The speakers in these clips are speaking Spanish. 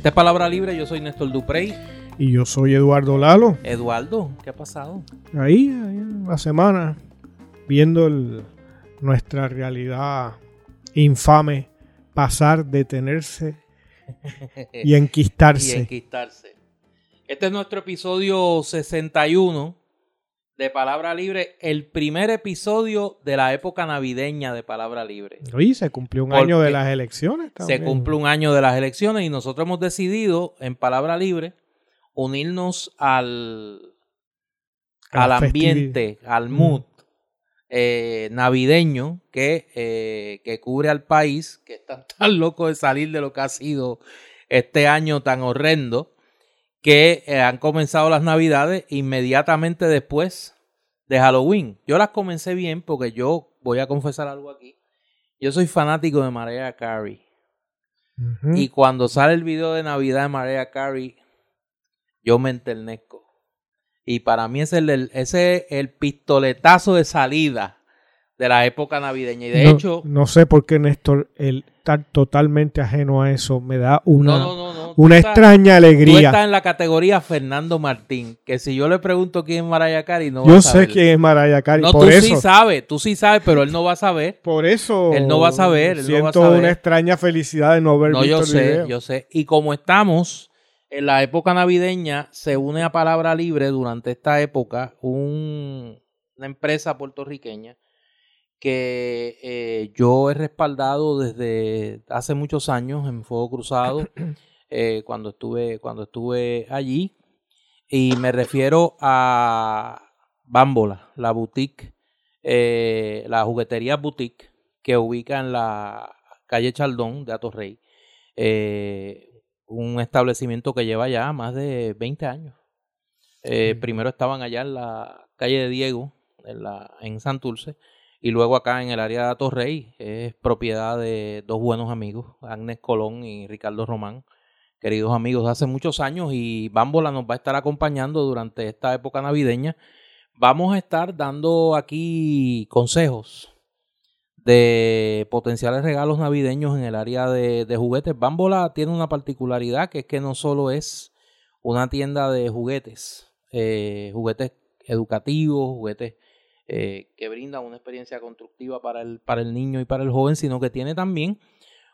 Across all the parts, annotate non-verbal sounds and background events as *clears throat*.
Esta es Palabra Libre, yo soy Néstor Duprey. Y yo soy Eduardo Lalo. Eduardo, ¿qué ha pasado? Ahí, ahí en la semana, viendo el- nuestra realidad infame pasar, detenerse y *laughs* Y enquistarse. enquistarse. Este es nuestro episodio 61 de Palabra Libre, el primer episodio de la época navideña de Palabra Libre. Oye, se cumplió un Porque año de las elecciones. Se también. cumple un año de las elecciones y nosotros hemos decidido, en Palabra Libre, unirnos al, al ambiente, al mood eh, navideño que, eh, que cubre al país, que están tan locos de salir de lo que ha sido este año tan horrendo, que eh, han comenzado las navidades inmediatamente después de Halloween. Yo las comencé bien porque yo voy a confesar algo aquí. Yo soy fanático de Mariah Carey. Y cuando sale el video de Navidad de Mariah Carey, yo me enternezco. Y para mí ese es el, ese es el pistoletazo de salida de la época navideña. Y de no, hecho, no sé por qué Néstor, el estar totalmente ajeno a eso, me da una, no, no. Tú una estás- extraña Tú alegría. estás en la categoría Fernando Martín, que si yo le pregunto quién es Mariah Carey, no va Yo a sé saber. quién es Mariah Carey. No, por tú eso, sí sabes, tú sí sabes, pero él no va a saber. por eso Él no va a saber, él no va a siento saber. una extraña felicidad de no haber No, visto yo el sé, video. yo sé. Y como estamos en la época navideña, se une a Palabra Libre durante esta época un- una empresa puertorriqueña que eh, yo he respaldado desde hace muchos años en Fuego Cruzado, *clears throat* eh, cuando, estuve, cuando estuve allí. Y me refiero a Bámbola, la boutique, eh, la juguetería boutique que ubica en la calle Chaldón de Atorrey. Un establecimiento que lleva ya más de 20 años. Primero estaban allá en la calle de Diego, en, la, en Santurce, y luego acá en el área de Atorrey. Es propiedad de dos buenos amigos, Agnes Colón y Ricardo Román, queridos amigos de hace muchos años, y Bámbola nos va a estar acompañando durante esta época navideña. Vamos a estar dando aquí consejos de potenciales regalos navideños en el área de, de juguetes. Bambola tiene una particularidad que es que no solo es una tienda de juguetes, eh, juguetes educativos, juguetes eh, que brindan una experiencia constructiva para el, para el niño y para el joven, sino que tiene también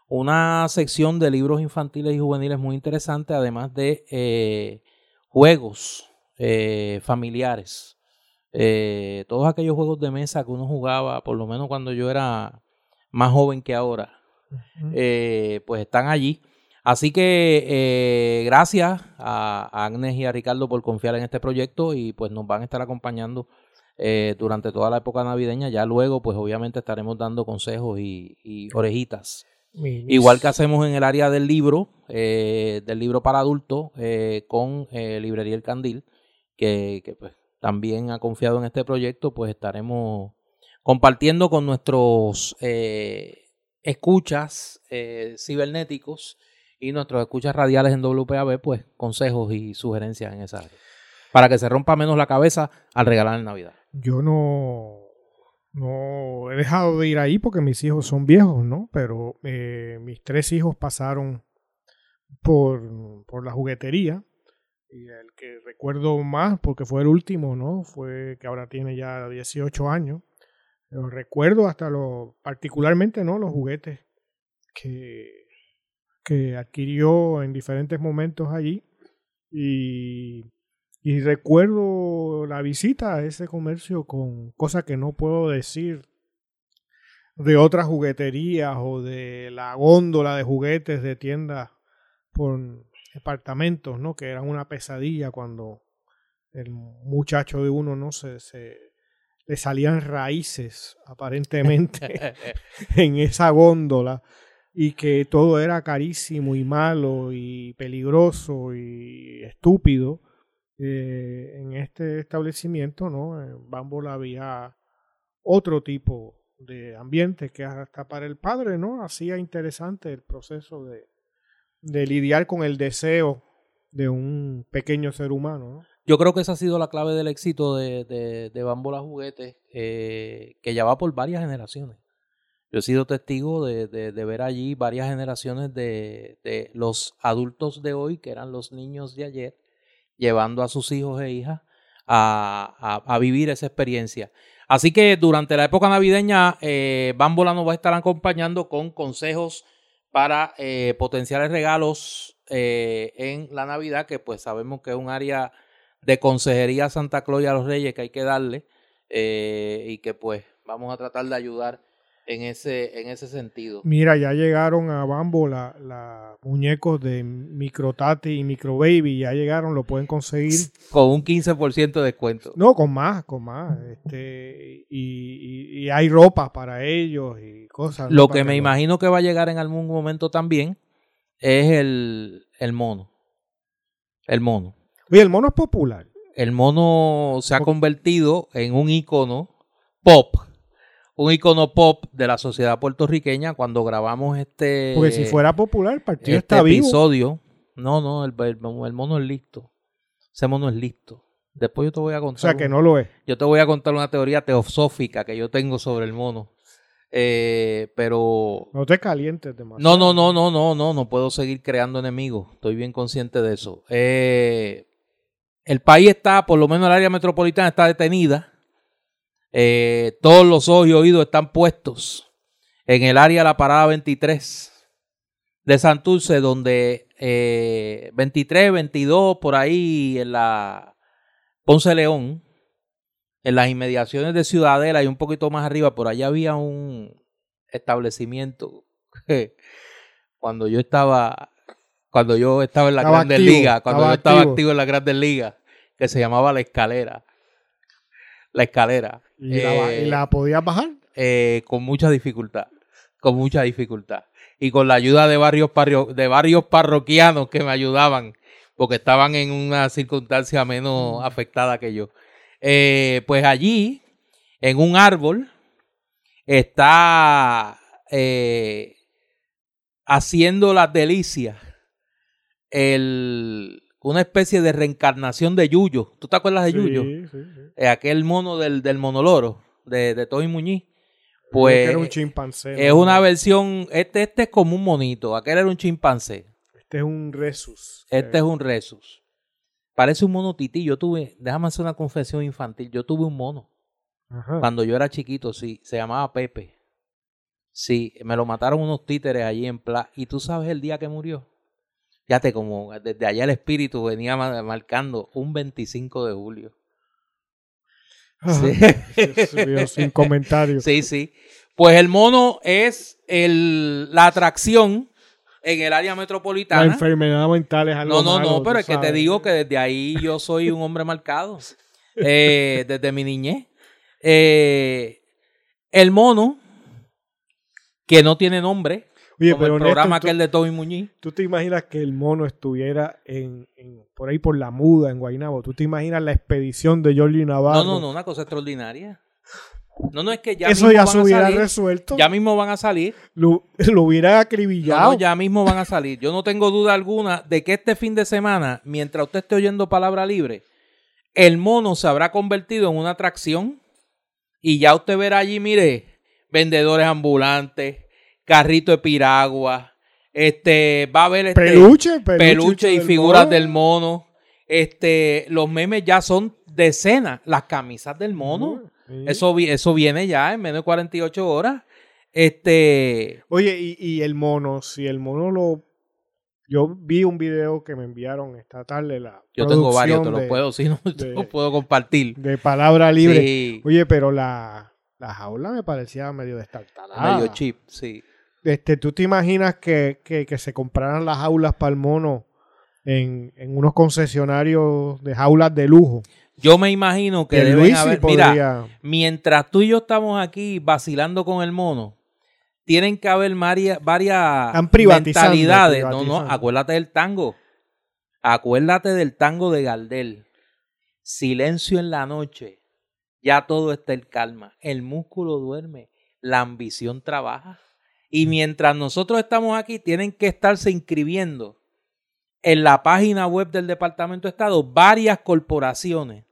una sección de libros infantiles y juveniles muy interesante, además de eh, juegos eh, familiares. Eh, todos aquellos juegos de mesa que uno jugaba, por lo menos cuando yo era más joven que ahora, pues están allí. Así que gracias a, a Agnes y a Ricardo por confiar en este proyecto y pues nos van a estar acompañando eh, durante toda la época navideña. Ya luego pues obviamente estaremos dando consejos y, y orejitas. Mis- Igual que hacemos en el área del libro, eh, del libro para adultos, eh, con eh, Librería El Candil, que, que, pues, también ha confiado en este proyecto, pues estaremos compartiendo con nuestros escuchas eh, cibernéticos y nuestros escuchas radiales en WPAB, pues consejos y sugerencias en esa área. Para que se rompa menos la cabeza al regalar en Navidad. Yo no, no he dejado de ir ahí porque mis hijos son viejos, ¿no? Pero eh, mis tres hijos pasaron por, por la juguetería. Y el que recuerdo más, porque fue el último, ¿no? Fue que ahora tiene ya 18 años. Pero recuerdo hasta lo, particularmente, ¿no? Los juguetes que, que adquirió en diferentes momentos allí. Y, y recuerdo la visita a ese comercio con cosas que no puedo decir de otras jugueterías o de la góndola de juguetes de tiendas por departamentos, ¿no? Que eran una pesadilla cuando el muchacho de uno, ¿no? Se, se le salían raíces aparentemente *laughs* *laughs* en esa góndola y que todo era carísimo y malo y peligroso y estúpido. Eh, en este establecimiento, ¿no? En Bambola había otro tipo de ambiente que hasta para el padre, ¿no? Hacía interesante el proceso de, de lidiar con el deseo de un pequeño ser humano, ¿no? Yo creo que esa ha sido la clave del éxito de, de, de Bambola Juguetes, eh, que ya va por varias generaciones. Yo Yo he sido testigo de, de, de ver allí varias generaciones de, de, los adultos de hoy, que eran los niños de ayer, llevando a sus hijos e hijas a, a, vivir esa experiencia. Así que durante la época navideña, eh, Bambola nos va a estar acompañando con consejos para eh, potenciales regalos eh, en la Navidad, que pues sabemos que es un área de consejería Santa Claus y a los Reyes que hay que darle eh, y que pues vamos a tratar de ayudar en ese, en ese sentido. Mira, ya llegaron a Bambo los la muñecos de Micro Tati y Micro Baby, ya llegaron, lo pueden conseguir. *laughs* Con un 15% de descuento. No, con más, con más. Este, y, y, y hay ropa para ellos y cosas. Lo que me imagino que va a llegar en algún momento también es el, el mono. El mono. Oye, el mono es popular. El mono se ha convertido en un icono pop un icono pop de la sociedad puertorriqueña cuando grabamos este porque si fuera popular el partido este está vivo. episodio. No no el, el, el, mono es listo. Ese mono es listo. Después yo te voy a contar o sea que no lo es. yo te voy a contar una teoría teosófica que yo tengo sobre el mono. Eh, pero no te calientes demasiado. No no no no no no no puedo seguir creando enemigos. Estoy bien consciente de eso. Eh, el país está por lo menos el área metropolitana está detenida eh, todos los ojos y oídos están puestos en el área de la parada 23 de Santurce, donde eh, 23, 22, por ahí en la Ponce León, en las inmediaciones de Ciudadela y un poquito más arriba, por allá había un establecimiento que cuando yo estaba, cuando yo estaba en la Estaba Grandes Ligas, cuando estaba yo estaba activo. activo en la Grandes Ligas, que se llamaba La Escalera. La Escalera. ¿Y, la, Eh, la podías bajar eh, con mucha dificultad, con mucha dificultad. Y con la ayuda de varios, parrio- de varios parroquianos que me ayudaban, porque estaban en una circunstancia menos afectada que yo. Eh, pues allí, en un árbol, está haciendo las delicias el, una especie de reencarnación de Yuyo. ¿Tú te acuerdas de Yuyo? Sí, sí, sí. Eh, aquel mono del, del monoloro de, de Toy Muñiz. Pues era un chimpancé es ¿no? una versión, este, este es como un monito, aquel era un chimpancé, este es un resus este es un resus. Parece un mono tití, yo tuve, déjame hacer una confesión infantil, yo tuve un mono Ajá. cuando yo era chiquito, sí, se llamaba Pepe. Sí, me lo mataron unos títeres allí en Pla. ¿Y tú sabes el día que murió? Fíjate, como desde allá el espíritu venía ma- marcando un 25 de julio. Sí. Mío, sin comentarios Sí, sí. Pues el mono es el, la atracción en el área la metropolitana. enfermedad mental es algo No, no, malo, no, pero es que te digo que desde ahí yo soy un hombre marcado. Eh, desde mi niñez. Eh, el mono, que no tiene nombre, Oye, como pero el Néstor, programa tú, aquel de Tommy Muñiz. tú te imaginas que el mono estuviera en, en- por ahí por la muda en Guaynabo. Tú te imaginas la expedición de Jordi Navarro. No, no, no, una cosa extraordinaria. No, no, es que ya Eso mismo ya se hubiera salir. resuelto. Ya mismo van a salir. Lo, *laughs* lo hubiera No, acribillado. no, ya mismo van a salir. Yo no tengo duda alguna de que este fin de semana, mientras usted esté oyendo palabra libre, el mono se habrá convertido en una atracción y ya usted verá allí, mire, vendedores ambulantes, carrito de piragua, este, va a haber este, peluche, peluche, peluche y figuras mono. del mono. Este, los memes ya son decenas, las camisas del mono. Sí. Eso, eso viene ya en menos de 48 horas. Este, Oye, y, y el mono, si el mono lo... Yo vi un video que me enviaron esta tarde. La Yo tengo varios, te los de- puedo, *laughs* si no, te de- los puedo compartir. De palabra libre. Sí, Oye, pero la, la jaula me parecía medio destartalada. medio chip, sí. Este, ¿Tú te imaginas que, que, que se compraran las jaulas para el mono en, en unos concesionarios de jaulas de lujo? Yo me imagino que Que deben haber, mira, mientras tú y yo estamos aquí vacilando con el mono, tienen que haber varias, varias mentalidades. No, no, acuérdate del tango. Acuérdate del tango de Gardel. Silencio en la noche. Ya todo está en calma. El músculo duerme. La ambición trabaja. Y mientras nosotros estamos aquí, tienen que estarse inscribiendo en la página web del Departamento de Estado varias corporaciones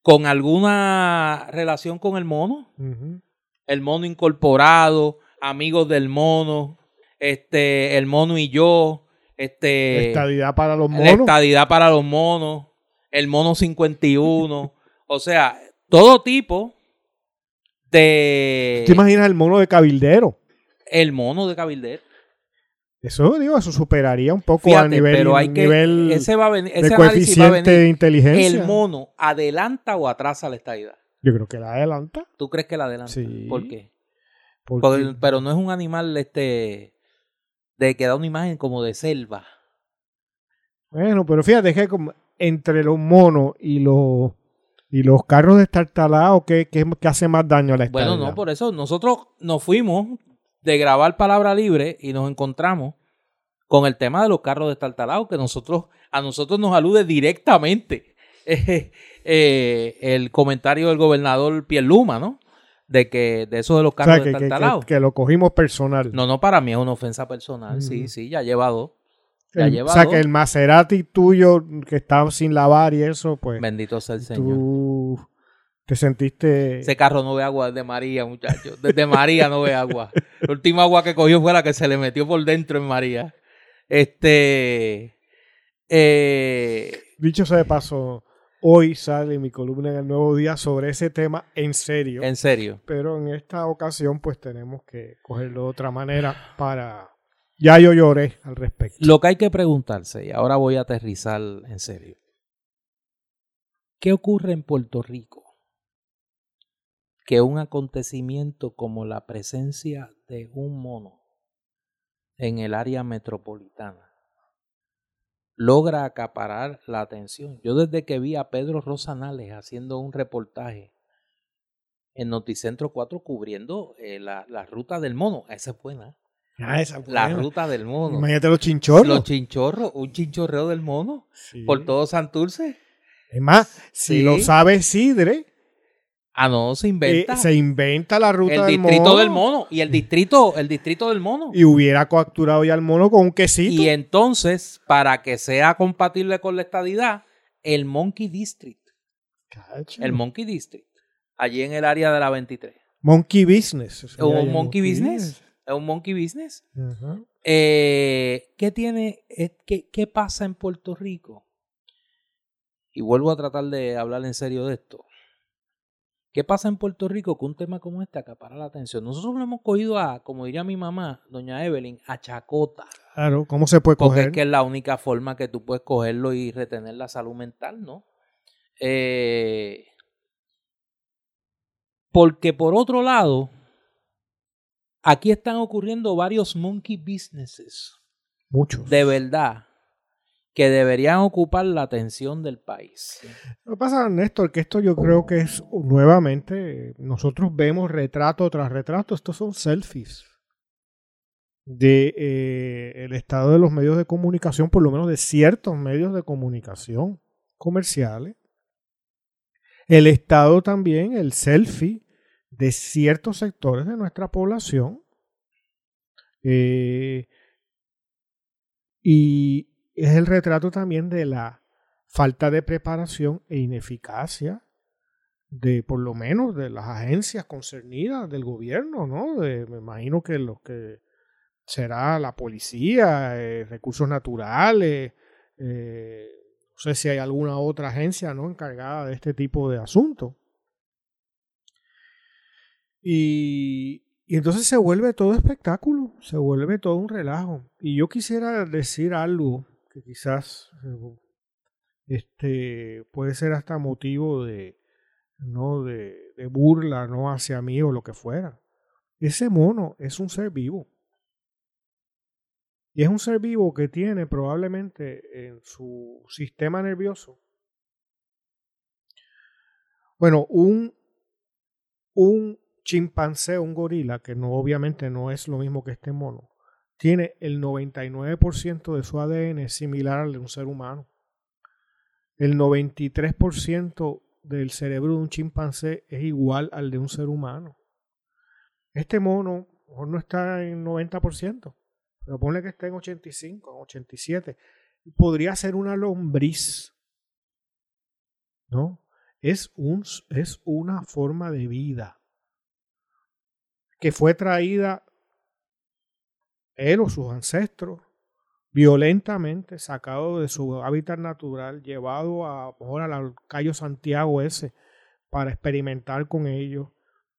con alguna relación con el mono. El mono incorporado, amigos del mono, este, el mono y yo, este, Estadidad para los la monos. estadidad para los monos, el mono 51, *laughs* o sea, todo tipo de ¿Te imaginas el mono de cabildero? El mono de cabildero. Eso, digo, eso superaría un poco a Fíjate, nivel, pero hay que nivel ese va a venir, de ese va a coeficiente venir. de inteligencia. El mono adelanta o atrasa la estadidad. Yo creo que la adelanta. ¿Tú crees que la adelanta? Sí. ¿Por qué? porque- Porque- pero no es un animal este de que da una imagen como de selva. Bueno, pero fíjate que entre los monos y los y los carros destartalados, ¿qué, qué, qué hace más daño a la Bueno, estadidad? no, por eso nosotros nos fuimos de grabar Palabra Libre y nos encontramos con el tema de los carros destartalados, que nosotros, a nosotros nos alude directamente *laughs* eh, eh, el comentario del gobernador Pierluma, ¿no? De que, de eso de los O sea, carros que, que- destartalados. que- que lo cogimos personal. No, no, para mí es una ofensa personal. Sí, sí, ya lleva dos. Ya El- lleva o sea, dos. que el Maserati tuyo que estaba sin lavar y eso, pues Bendito sea el Señor. tú te sentiste... Ese carro no ve agua desde María, muchachos. Desde María no ve agua. La última agua que cogió fue la que se le metió por dentro en María. Este. Eh, Dicho sea de paso, hoy sale mi columna en el Nuevo Día sobre ese tema en serio. en serio. Pero en esta ocasión pues tenemos que cogerlo de otra manera para... Ya yo lloré al respecto. Lo que hay que preguntarse, y ahora voy a aterrizar en serio. ¿Qué ocurre en Puerto Rico? Que un acontecimiento como la presencia de un mono en el área metropolitana logra acaparar la atención. Yo desde que vi a Pedro Rosanales haciendo un reportaje en Noticentro 4 cubriendo eh, la, la ruta del mono, esa es buena. Ah, esa La buena. ruta del mono. Imagínate los chinchorros. Los chinchorros, un chinchorreo del mono Sí. por todo Santurce. Es más, si lo sabe Sidre, Ah, no, se eh, inventa. se inventa la ruta el del distrito mono, del mono. Y el distrito, el distrito del mono. Y hubiera capturado ya al mono con un quesito. Y entonces, para que sea compatible con la estadidad, el Monkey District. Cacho. El Monkey District. Allí en el área de la 23. Monkey Business. ¿Es un monkey business? ¿Es un monkey business? Eh, ¿Qué tiene, eh, qué, qué pasa en Puerto Rico? Y vuelvo a tratar de hablar en serio de esto. ¿Qué pasa en Puerto Rico con un tema como este acapara la atención? Nosotros lo hemos cogido a, como diría mi mamá, doña Evelyn, a chacota. Claro, ¿cómo se puede Porque coger? es que es la única forma que tú puedes cogerlo y retener la salud mental, ¿no? Eh, porque por otro lado, aquí están ocurriendo varios monkey businesses Muchos. de verdad que deberían ocupar la atención del país. Lo que pasa, Néstor, que esto yo creo que es nuevamente, nosotros vemos retrato tras retrato, estos son selfies de eh, estado de los medios de comunicación, por lo menos de ciertos medios de comunicación comerciales. El estado también, el selfie de ciertos sectores de nuestra población. Eh, y es el retrato también de la falta de preparación e ineficacia de por lo menos de las agencias concernidas del gobierno, ¿no? De- me imagino que lo que será la policía, eh, recursos naturales, eh, no sé si hay alguna otra agencia no encargada de este tipo de asuntos. Y, y entonces se vuelve todo espectáculo, se vuelve todo un relajo. Y yo quisiera decir algo quizás eh, este puede ser hasta motivo de no de, de burla no hacia mí o lo que fuera. Ese mono es un ser vivo. Y es un ser vivo que tiene probablemente en su sistema nervioso. Bueno, un, un chimpancé, un gorila, que no obviamente no es lo mismo que este mono, tiene el 99% de su ADN similar al de un ser humano. El 93% del cerebro de un chimpancé es igual al de un ser humano. Este mono no está en 90%, pero ponle que esté en 85, en 87. Podría ser una lombriz. ¿No? Es, un, es una forma de vida. que fue traída él o sus ancestros violentamente sacado de su hábitat natural, llevado a, ahora al Cayo Santiago ese para experimentar con ellos,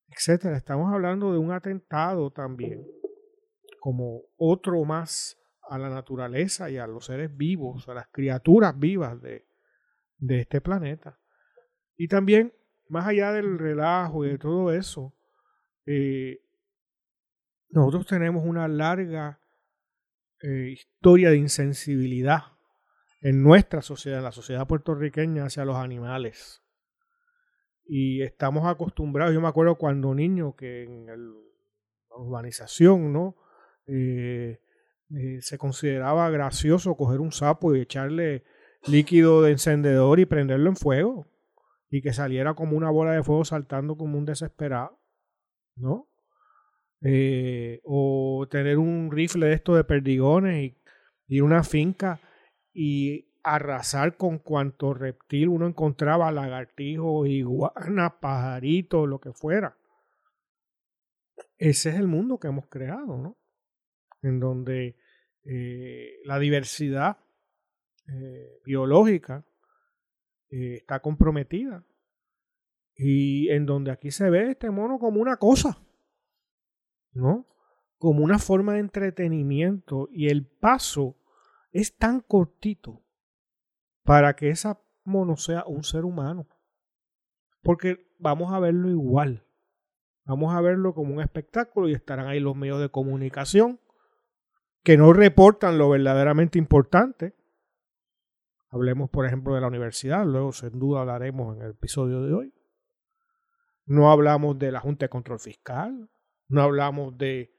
etcétera. Estamos hablando de un atentado también, como otro más a la naturaleza y a los seres vivos, a las criaturas vivas de, de este planeta. Y también, más allá del relajo y de todo eso, eh, nosotros tenemos una larga eh, historia de insensibilidad en nuestra sociedad, en la sociedad puertorriqueña, hacia los animales. Y estamos acostumbrados, yo me acuerdo cuando niño que en la urbanización, ¿no? Eh, eh, se consideraba gracioso coger un sapo y echarle líquido de encendedor y prenderlo en fuego y que saliera como una bola de fuego saltando como un desesperado, ¿no? Eh, o tener un rifle de estos de perdigones y ir a una finca y arrasar con cuanto reptil uno encontraba, lagartijos, iguanas, pajaritos, lo que fuera. Ese es el mundo que hemos creado, ¿no? En donde eh, la diversidad eh, biológica está comprometida y en donde aquí se ve este mono como una cosa ¿no? Como una forma de entretenimiento y el paso es tan cortito para que esa mono sea un ser humano. Porque vamos a verlo igual. Vamos a verlo como un espectáculo y estarán ahí los medios de comunicación que no reportan lo verdaderamente importante. Hablemos, por ejemplo, de la universidad, luego sin duda hablaremos en el episodio de hoy. No hablamos de la Junta de Control Fiscal, no hablamos de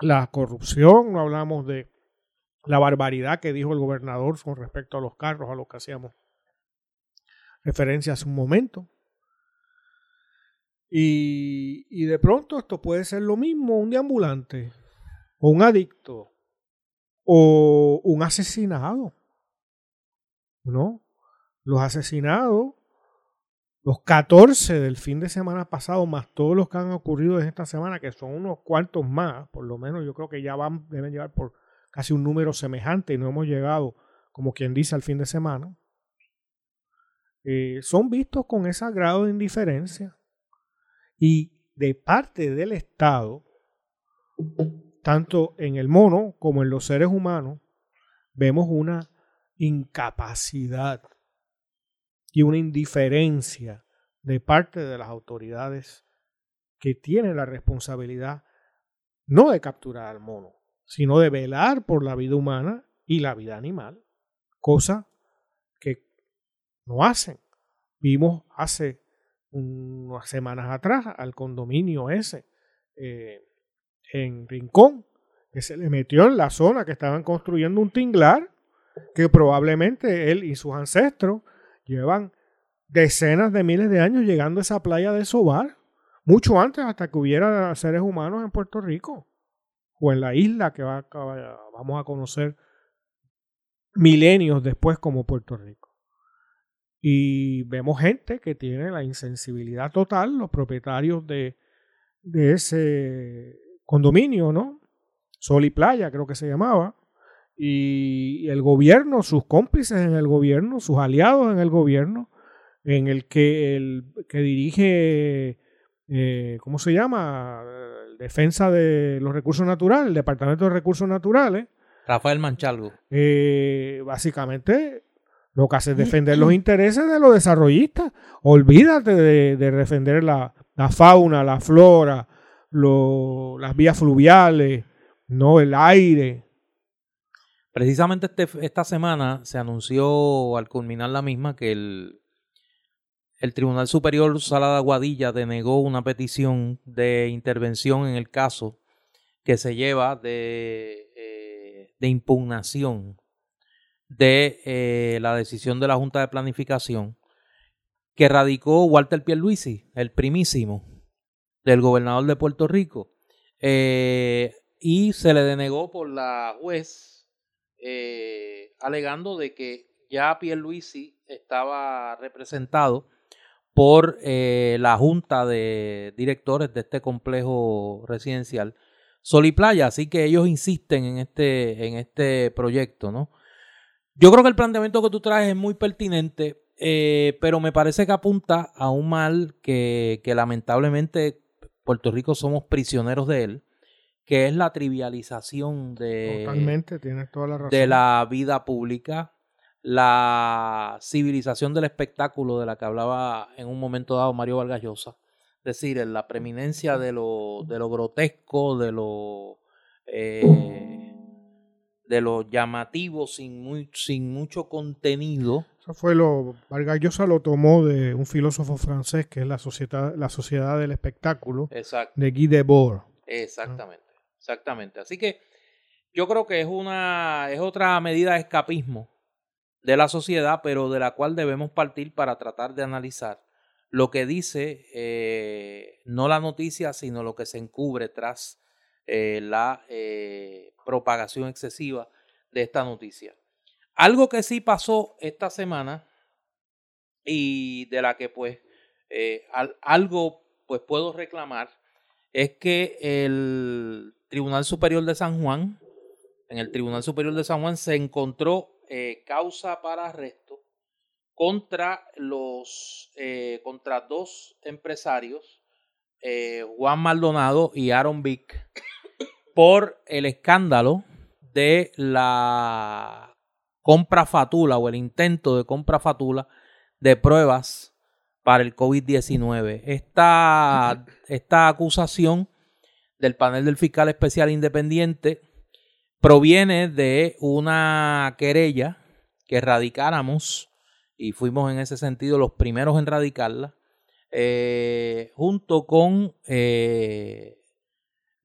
la corrupción, no hablamos de la barbaridad que dijo el gobernador con respecto a los carros, a lo que hacíamos referencia hace un momento. Y, y de pronto esto puede ser lo mismo, un deambulante, o un adicto, o un asesinado. ¿No? Los asesinados los 14 del fin de semana pasado, más todos los que han ocurrido en esta semana, que son unos cuantos más, por lo menos yo creo que ya van, deben llevar por casi un número semejante y no hemos llegado, como quien dice, al fin de semana, eh, son vistos con ese grado de indiferencia. Y de parte del Estado, tanto en el mono como en los seres humanos, vemos una incapacidad y una indiferencia de parte de las autoridades que tienen la responsabilidad no de capturar al mono, sino de velar por la vida humana y la vida animal, cosa que no hacen. Vimos hace unas semanas atrás al condominio ese eh, en Rincón, que se le metió en la zona que estaban construyendo un tinglar, que probablemente él y sus ancestros Llevan decenas de miles de años llegando a esa playa de Sobar, mucho antes hasta que hubiera seres humanos en Puerto Rico o en la isla que vamos a conocer milenios después como Puerto Rico. Y vemos gente que tiene la insensibilidad total, los propietarios de, de ese condominio, ¿no? Sol y Playa creo que se llamaba, y el gobierno, sus cómplices en el gobierno, sus aliados en el gobierno, en el que el que dirige, eh, ¿cómo se llama? Defensa de los recursos naturales, el Departamento de Recursos Naturales. Rafael Manchalgo. Eh, básicamente lo que hace es defender los intereses de los desarrollistas. Olvídate de, defender la, fauna, la flora, las vías fluviales, no el aire, Precisamente este, esta semana se anunció al culminar la misma que el, el Tribunal Superior Sala de Aguadilla denegó una petición de intervención en el caso que se lleva de, eh, de impugnación de eh, la decisión de la Junta de Planificación que radicó Walter Pierluisi, el primísimo del gobernador de Puerto Rico, eh, y se le denegó por la juez eh, alegando de que ya Pierluisi estaba representado por eh, la junta de directores de este complejo residencial Sol y Playa, así que ellos insisten en este, en este proyecto, ¿no? Yo creo que el planteamiento que tú traes es muy pertinente, eh, pero me parece que apunta a un mal que, que lamentablemente Puerto Rico somos prisioneros de él, que es la trivialización de, toda la, de la vida pública, la civilización del espectáculo de la que hablaba en un momento dado Mario Vargas Llosa. Es decir, en la preeminencia de lo, de lo grotesco, de lo, eh, de lo llamativo sin, muy, sin mucho contenido. Eso fue lo. Vargas Llosa lo tomó de un filósofo francés que es la sociedad, la sociedad del espectáculo de Guy Debord. Exactamente. Exactamente. Así que yo creo que es una es otra medida de escapismo de la sociedad, pero de la cual debemos partir para tratar de analizar lo que dice eh, no la noticia, sino lo que se encubre tras eh, la eh, propagación excesiva de esta noticia. Algo que sí pasó esta semana y de la que pues algo pues puedo reclamar es que el Tribunal Superior de San Juan, en el Tribunal Superior de San Juan se encontró eh, causa para arresto contra los eh, contra dos empresarios, eh, Juan Maldonado y Aaron Vick, *coughs* por el escándalo de la compra fatula o el intento de compra fatula de pruebas para el COVID-19. Esta, *coughs* esta acusación del panel del fiscal especial independiente proviene de una querella que radicáramos y fuimos en ese sentido los primeros en radicarla eh, junto con eh,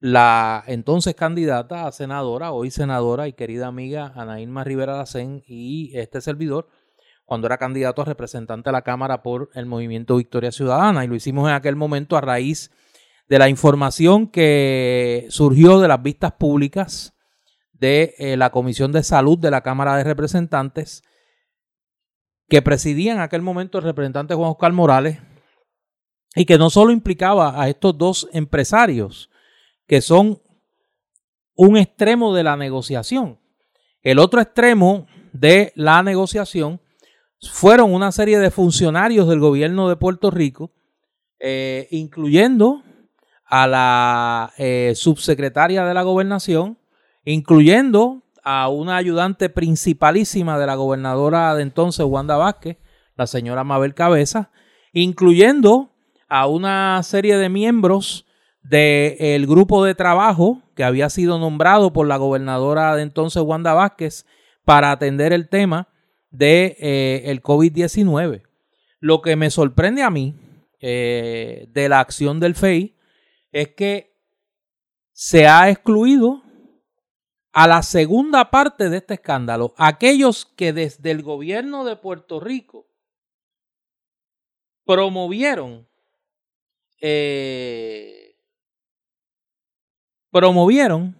la entonces candidata a senadora, hoy senadora y querida amiga Ana Rivera Lacén y este servidor, cuando era candidato a representante a la Cámara por el movimiento Victoria Ciudadana. Y lo hicimos en aquel momento a raíz de la información que surgió de las vistas públicas de eh, la Comisión de Salud de la Cámara de Representantes, que presidía en aquel momento el representante Juan Oscar Morales, y que no solo implicaba a estos dos empresarios, que son un extremo de la negociación. El otro extremo de la negociación fueron una serie de funcionarios del gobierno de Puerto Rico, eh, incluyendo a la eh, subsecretaria de la gobernación, incluyendo a una ayudante principalísima de la gobernadora de entonces, Wanda Vázquez, la señora Mabel Cabeza, incluyendo a una serie de miembros del grupo de trabajo que había sido nombrado por la gobernadora de entonces, Wanda Vázquez, para atender el tema de eh, el COVID-19. Lo que me sorprende a mí eh, de la acción del FEI es que se ha excluido a la segunda parte de este escándalo, aquellos que desde el gobierno de Puerto Rico promovieron eh, promovieron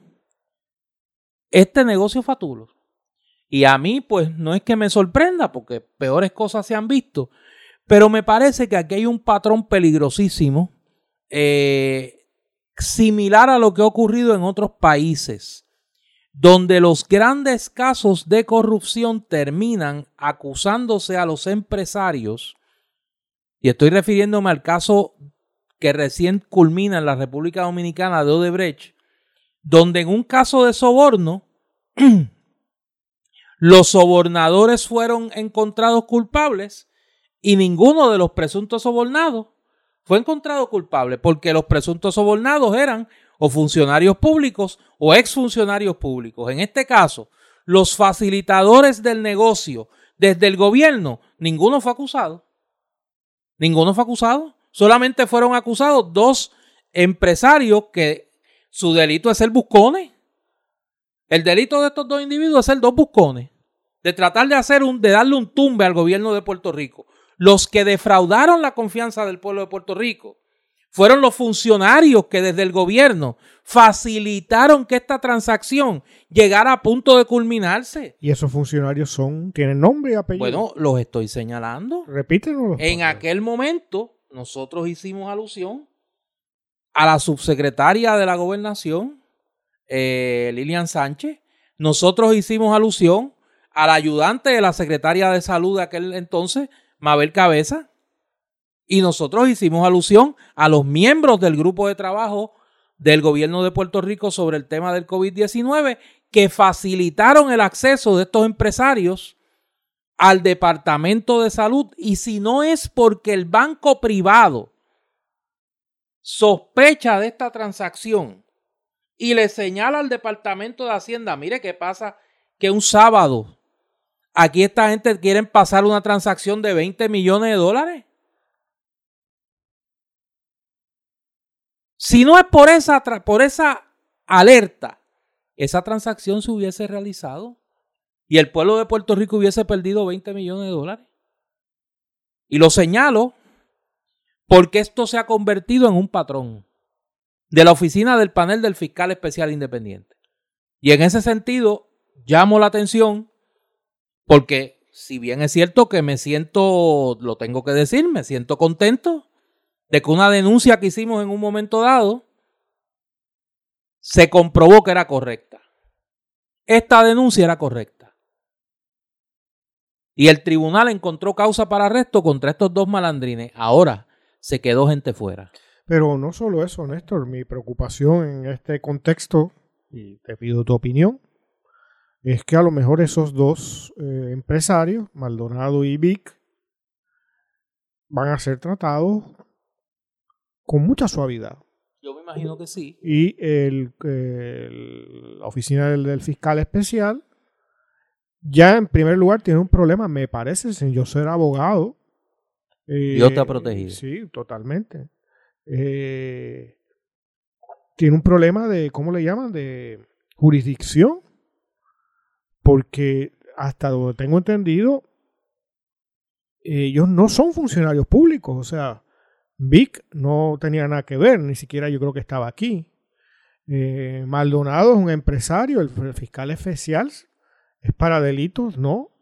este negocio fatulo. Y a mí, pues, no es que me sorprenda, porque peores cosas se han visto, pero me parece que aquí hay un patrón peligrosísimo eh, similar a lo que ha ocurrido en otros países, donde los grandes casos de corrupción terminan acusándose a los empresarios, y estoy refiriéndome al caso que recién culmina en la República Dominicana de Odebrecht, donde en un caso de soborno, *clears throat* los sobornadores fueron encontrados culpables y ninguno de los presuntos sobornados fue encontrado culpable porque los presuntos sobornados eran o funcionarios públicos o exfuncionarios públicos. En este caso, los facilitadores del negocio desde el gobierno, ninguno fue acusado. Ninguno fue acusado. Solamente fueron acusados dos empresarios que su delito es ser buscones. El delito de estos dos individuos es ser dos buscones. De tratar de hacer un, de darle un tumbe al gobierno de Puerto Rico los que defraudaron la confianza del pueblo de Puerto Rico Fueron los funcionarios que desde el gobierno facilitaron que esta transacción llegara a punto de culminarse. Y esos funcionarios son, tienen nombre y apellido. Bueno, los estoy señalando. Repítenos. En aquel momento, nosotros hicimos alusión a la subsecretaria de la gobernación, eh, Lilian Sánchez. Nosotros hicimos alusión al ayudante de la secretaria de salud de aquel entonces, Mabel Cabeza. Y nosotros hicimos alusión a los miembros del grupo de trabajo del gobierno de Puerto Rico sobre el tema del COVID-19 que facilitaron el acceso de estos empresarios al Departamento de Salud y si no es porque el banco privado sospecha de esta transacción y le señala al Departamento de Hacienda, mire qué pasa que un sábado aquí esta gente quiere pasar una transacción de 20 millones de dólares. Si no es por esa, por esa alerta, esa transacción se hubiese realizado y el pueblo de Puerto Rico hubiese perdido 20 millones de dólares. Y lo señalo porque esto se ha convertido en un patrón de la oficina del panel del fiscal especial independiente. Y en ese sentido, llamo la atención porque si bien es cierto que me siento, lo tengo que decir, me siento contento de que una denuncia que hicimos en un momento dado se comprobó que era correcta. Esta denuncia era correcta. Y el tribunal encontró causa para arresto contra estos dos malandrines. Ahora se quedó gente fuera. Pero no solo eso, Néstor. Mi preocupación en este contexto, y te pido tu opinión, es que a lo mejor esos dos eh, empresarios, Maldonado y Vic, van a ser tratados con mucha suavidad. Yo me imagino que sí. Y el, la oficina del, fiscal especial ya en primer lugar tiene un problema, me parece, sin yo ser abogado. Dios te ha protegido. Sí, totalmente. Eh, tiene un problema de, ¿cómo le llaman? De jurisdicción. Porque hasta donde tengo entendido, ellos no son funcionarios públicos. O sea, Vic no tenía nada que ver, ni siquiera yo creo que estaba aquí. Eh, Maldonado es un empresario, el, fiscal especial es para delitos, no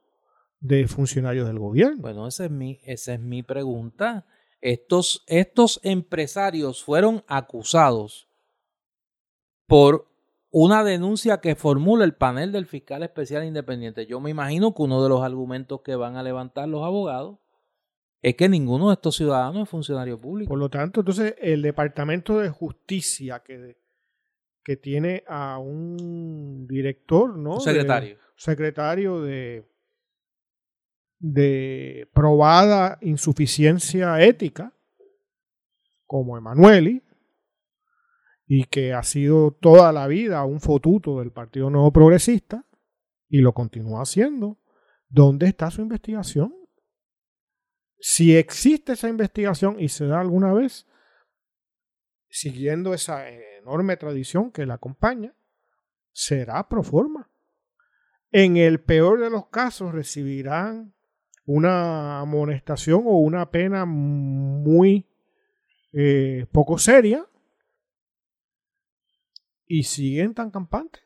de funcionarios del gobierno. Bueno, esa es mi, esa es mi pregunta. Estos, estos empresarios fueron acusados por una denuncia que formula el panel del fiscal especial independiente. Yo me imagino que uno de los argumentos que van a levantar los abogados es que ninguno de estos ciudadanos es funcionario público. Por lo tanto, entonces el Departamento de Justicia que, que tiene a un director, ¿no? Un secretario. secretario de, de probada insuficiencia ética, como Emanueli, y que ha sido toda la vida un fotuto del Partido Nuevo Progresista, y lo continúa haciendo. ¿Dónde está su investigación? Si existe esa investigación y se da alguna vez, siguiendo esa enorme tradición que la acompaña, será pro forma. En el peor de los casos recibirán una amonestación o una pena muy eh, poco seria y siguen tan campantes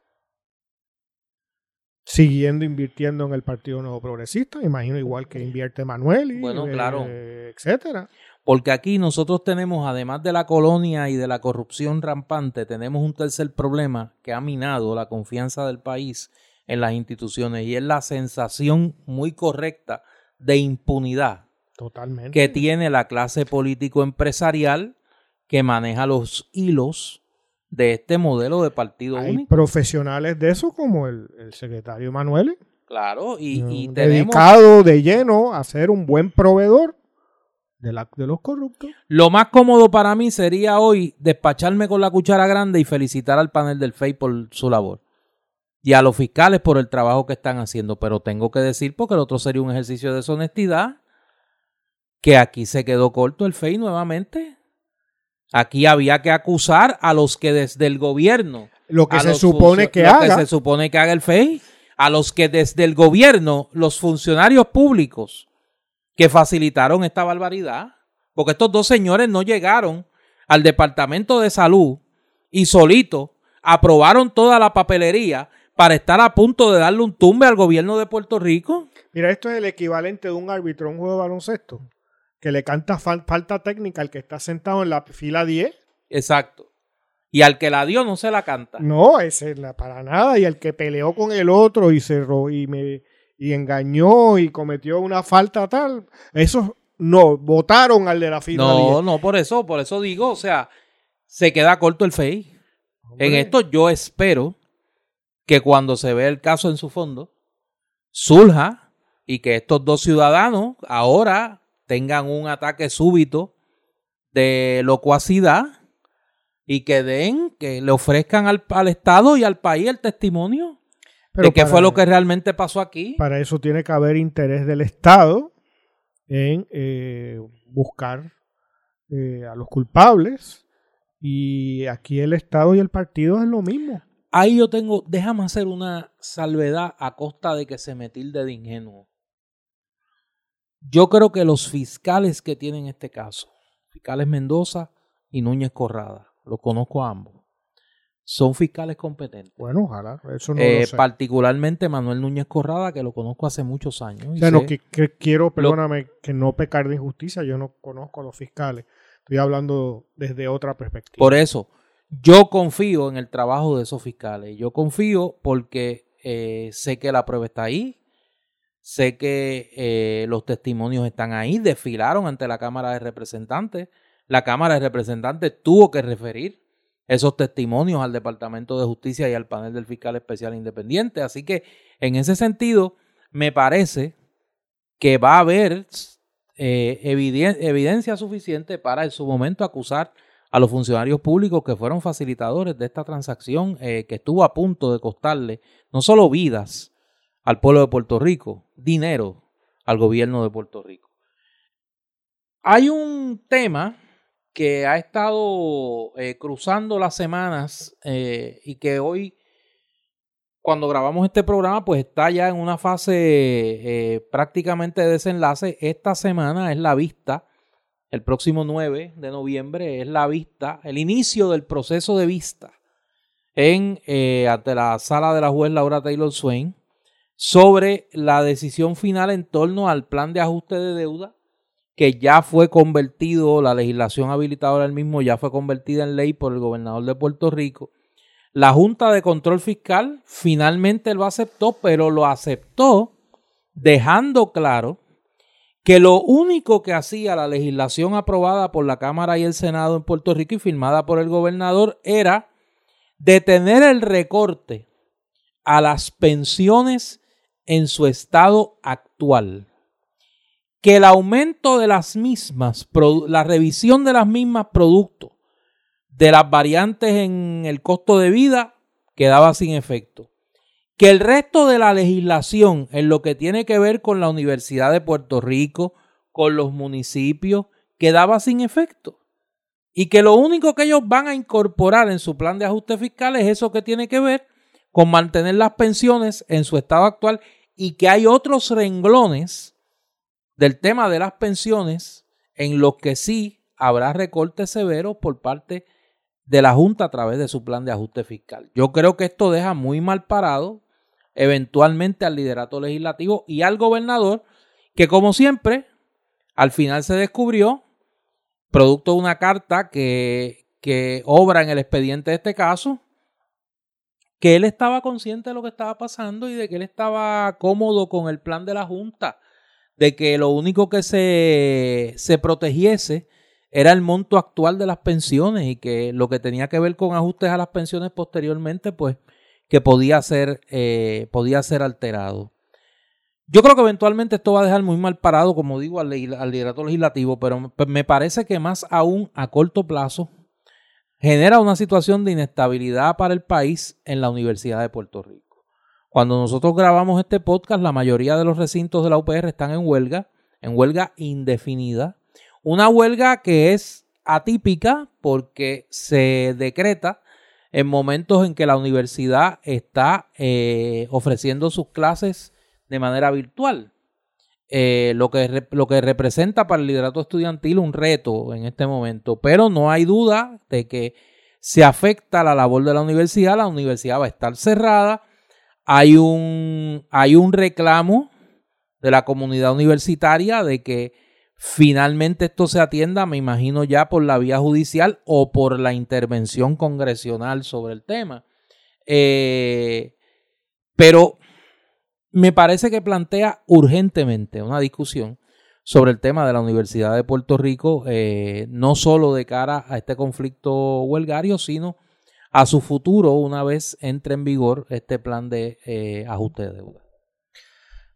siguiendo invirtiendo en el Partido Nuevo Progresista, imagino igual que invierte Manuel y bueno, claro. Eh, etcétera. Porque aquí nosotros tenemos, además de la colonia y de la corrupción rampante, tenemos un tercer problema que ha minado la confianza del país en las instituciones y es la sensación muy correcta de impunidad Totalmente. que tiene la clase político empresarial que maneja los hilos de este modelo de partido Hay único. profesionales de eso como el, secretario Manuel. Claro, y, y dedicado de lleno a ser un buen proveedor de, la, de los corruptos. Lo más cómodo para mí sería hoy despacharme con la cuchara grande y felicitar al panel del FEI por su labor. Y a los fiscales por el trabajo que están haciendo. Pero tengo que decir, porque el otro sería un ejercicio de deshonestidad, que aquí se quedó corto el FEI nuevamente. Aquí había que acusar a los que desde el gobierno. Lo que se supone que haga. Lo que se supone que haga el FEI. A los que desde el gobierno, los funcionarios públicos que facilitaron esta barbaridad. Porque estos dos señores no llegaron al Departamento de Salud y solito aprobaron toda la papelería para estar a punto de darle un tumbe al gobierno de Puerto Rico. Mira, esto es el equivalente de un árbitro en un juego de baloncesto que le canta falta técnica al que está sentado en la fila 10. Exacto. Y al que la dio no se la canta. No, ese para nada. Y al que peleó con el otro y cerró y me y engañó y cometió una falta tal, esos no, votaron al de la fila. No, no, por eso, por eso digo, o sea, se queda corto el FEI. En esto yo espero que cuando se ve el caso en su fondo, surja y que estos dos ciudadanos ahora tengan un ataque súbito de locuacidad y que den, que le ofrezcan al, Estado y al país el testimonio de qué fue lo que realmente pasó aquí. Para eso tiene que haber interés del Estado en eh, buscar eh, a los culpables y aquí el Estado y el partido es lo mismo. Ahí yo tengo, déjame hacer una salvedad a costa de que se me tilde de ingenuo. Yo creo que los fiscales que tienen este caso, fiscales Mendoza y Núñez Corrada, lo conozco a ambos, son fiscales competentes. Bueno, ojalá, eso no eh, Particularmente Manuel Núñez Corrada, que lo conozco hace muchos años. O que, quiero, perdóname, que no pecar de injusticia, yo no conozco a los fiscales. Estoy hablando desde otra perspectiva. Por eso, yo confío en el trabajo de esos fiscales. Yo confío porque eh, sé que la prueba está ahí, Sé que eh, los testimonios están ahí, desfilaron ante la Cámara de Representantes. La Cámara de Representantes tuvo que referir esos testimonios al Departamento de Justicia y al panel del fiscal especial independiente. Así que en ese sentido, me parece que va a haber eh, evidencia suficiente para en su momento acusar a los funcionarios públicos que fueron facilitadores de esta transacción eh, que estuvo a punto de costarle no solo vidas, al pueblo de Puerto Rico, dinero al gobierno de Puerto Rico. Hay un tema que ha estado eh, cruzando las semanas eh, y que hoy, cuando grabamos este programa, pues está ya en una fase eh, prácticamente de desenlace. Esta semana es la vista, el próximo 9 de noviembre es la vista, el inicio del proceso de vista en ante la sala de la juez Laura Taylor Swain sobre la decisión final en torno al plan de ajuste de deuda que ya fue convertido, la legislación habilitadora del mismo ya fue convertida en ley por el gobernador de Puerto Rico. La Junta de Control Fiscal finalmente lo aceptó, pero lo aceptó dejando claro que lo único que hacía la legislación aprobada por la Cámara y el Senado en Puerto Rico y firmada por el gobernador era detener el recorte a las pensiones en su estado actual. Que el aumento de las mismas, la revisión de las mismas productos, de las variantes en el costo de vida, quedaba sin efecto. Que el resto de la legislación en lo que tiene que ver con la Universidad de Puerto Rico, con los municipios, quedaba sin efecto. Y que lo único que ellos van a incorporar en su plan de ajuste fiscal es eso que tiene que ver con mantener las pensiones en su estado actual y que hay otros renglones del tema de las pensiones en los que sí habrá recortes severos por parte de la Junta a través de su plan de ajuste fiscal. Yo creo que esto deja muy mal parado eventualmente al liderato legislativo y al gobernador, que como siempre, al final se descubrió, producto de una carta que, que obra en el expediente de este caso, que él estaba consciente de lo que estaba pasando y de que él estaba cómodo con el plan de la Junta, de que lo único que se, se protegiese era el monto actual de las pensiones y que lo que tenía que ver con ajustes a las pensiones posteriormente, pues que podía ser, eh, podía ser alterado. Yo creo que eventualmente esto va a dejar muy mal parado, como digo, al, al liderato legislativo, pero me parece que más aún a corto plazo genera una situación de inestabilidad para el país en la Universidad de Puerto Rico. Cuando nosotros grabamos este podcast, la mayoría de los recintos de la UPR están en huelga, en huelga indefinida. Una huelga que es atípica porque se decreta en momentos en que la universidad está eh, ofreciendo sus clases de manera virtual. Eh, lo, que, lo que representa para el liderato estudiantil un reto en este momento, pero no hay duda de que se afecta la labor de la universidad, la universidad va a estar cerrada, hay un, hay un reclamo de la comunidad universitaria de que finalmente esto se atienda, me imagino ya por la vía judicial o por la intervención congresional sobre el tema. Eh, pero me parece que plantea urgentemente una discusión sobre el tema de la Universidad de Puerto Rico, eh, no solo de cara a este conflicto huelgario, sino a su futuro una vez entre en vigor este plan de eh, ajuste de deuda.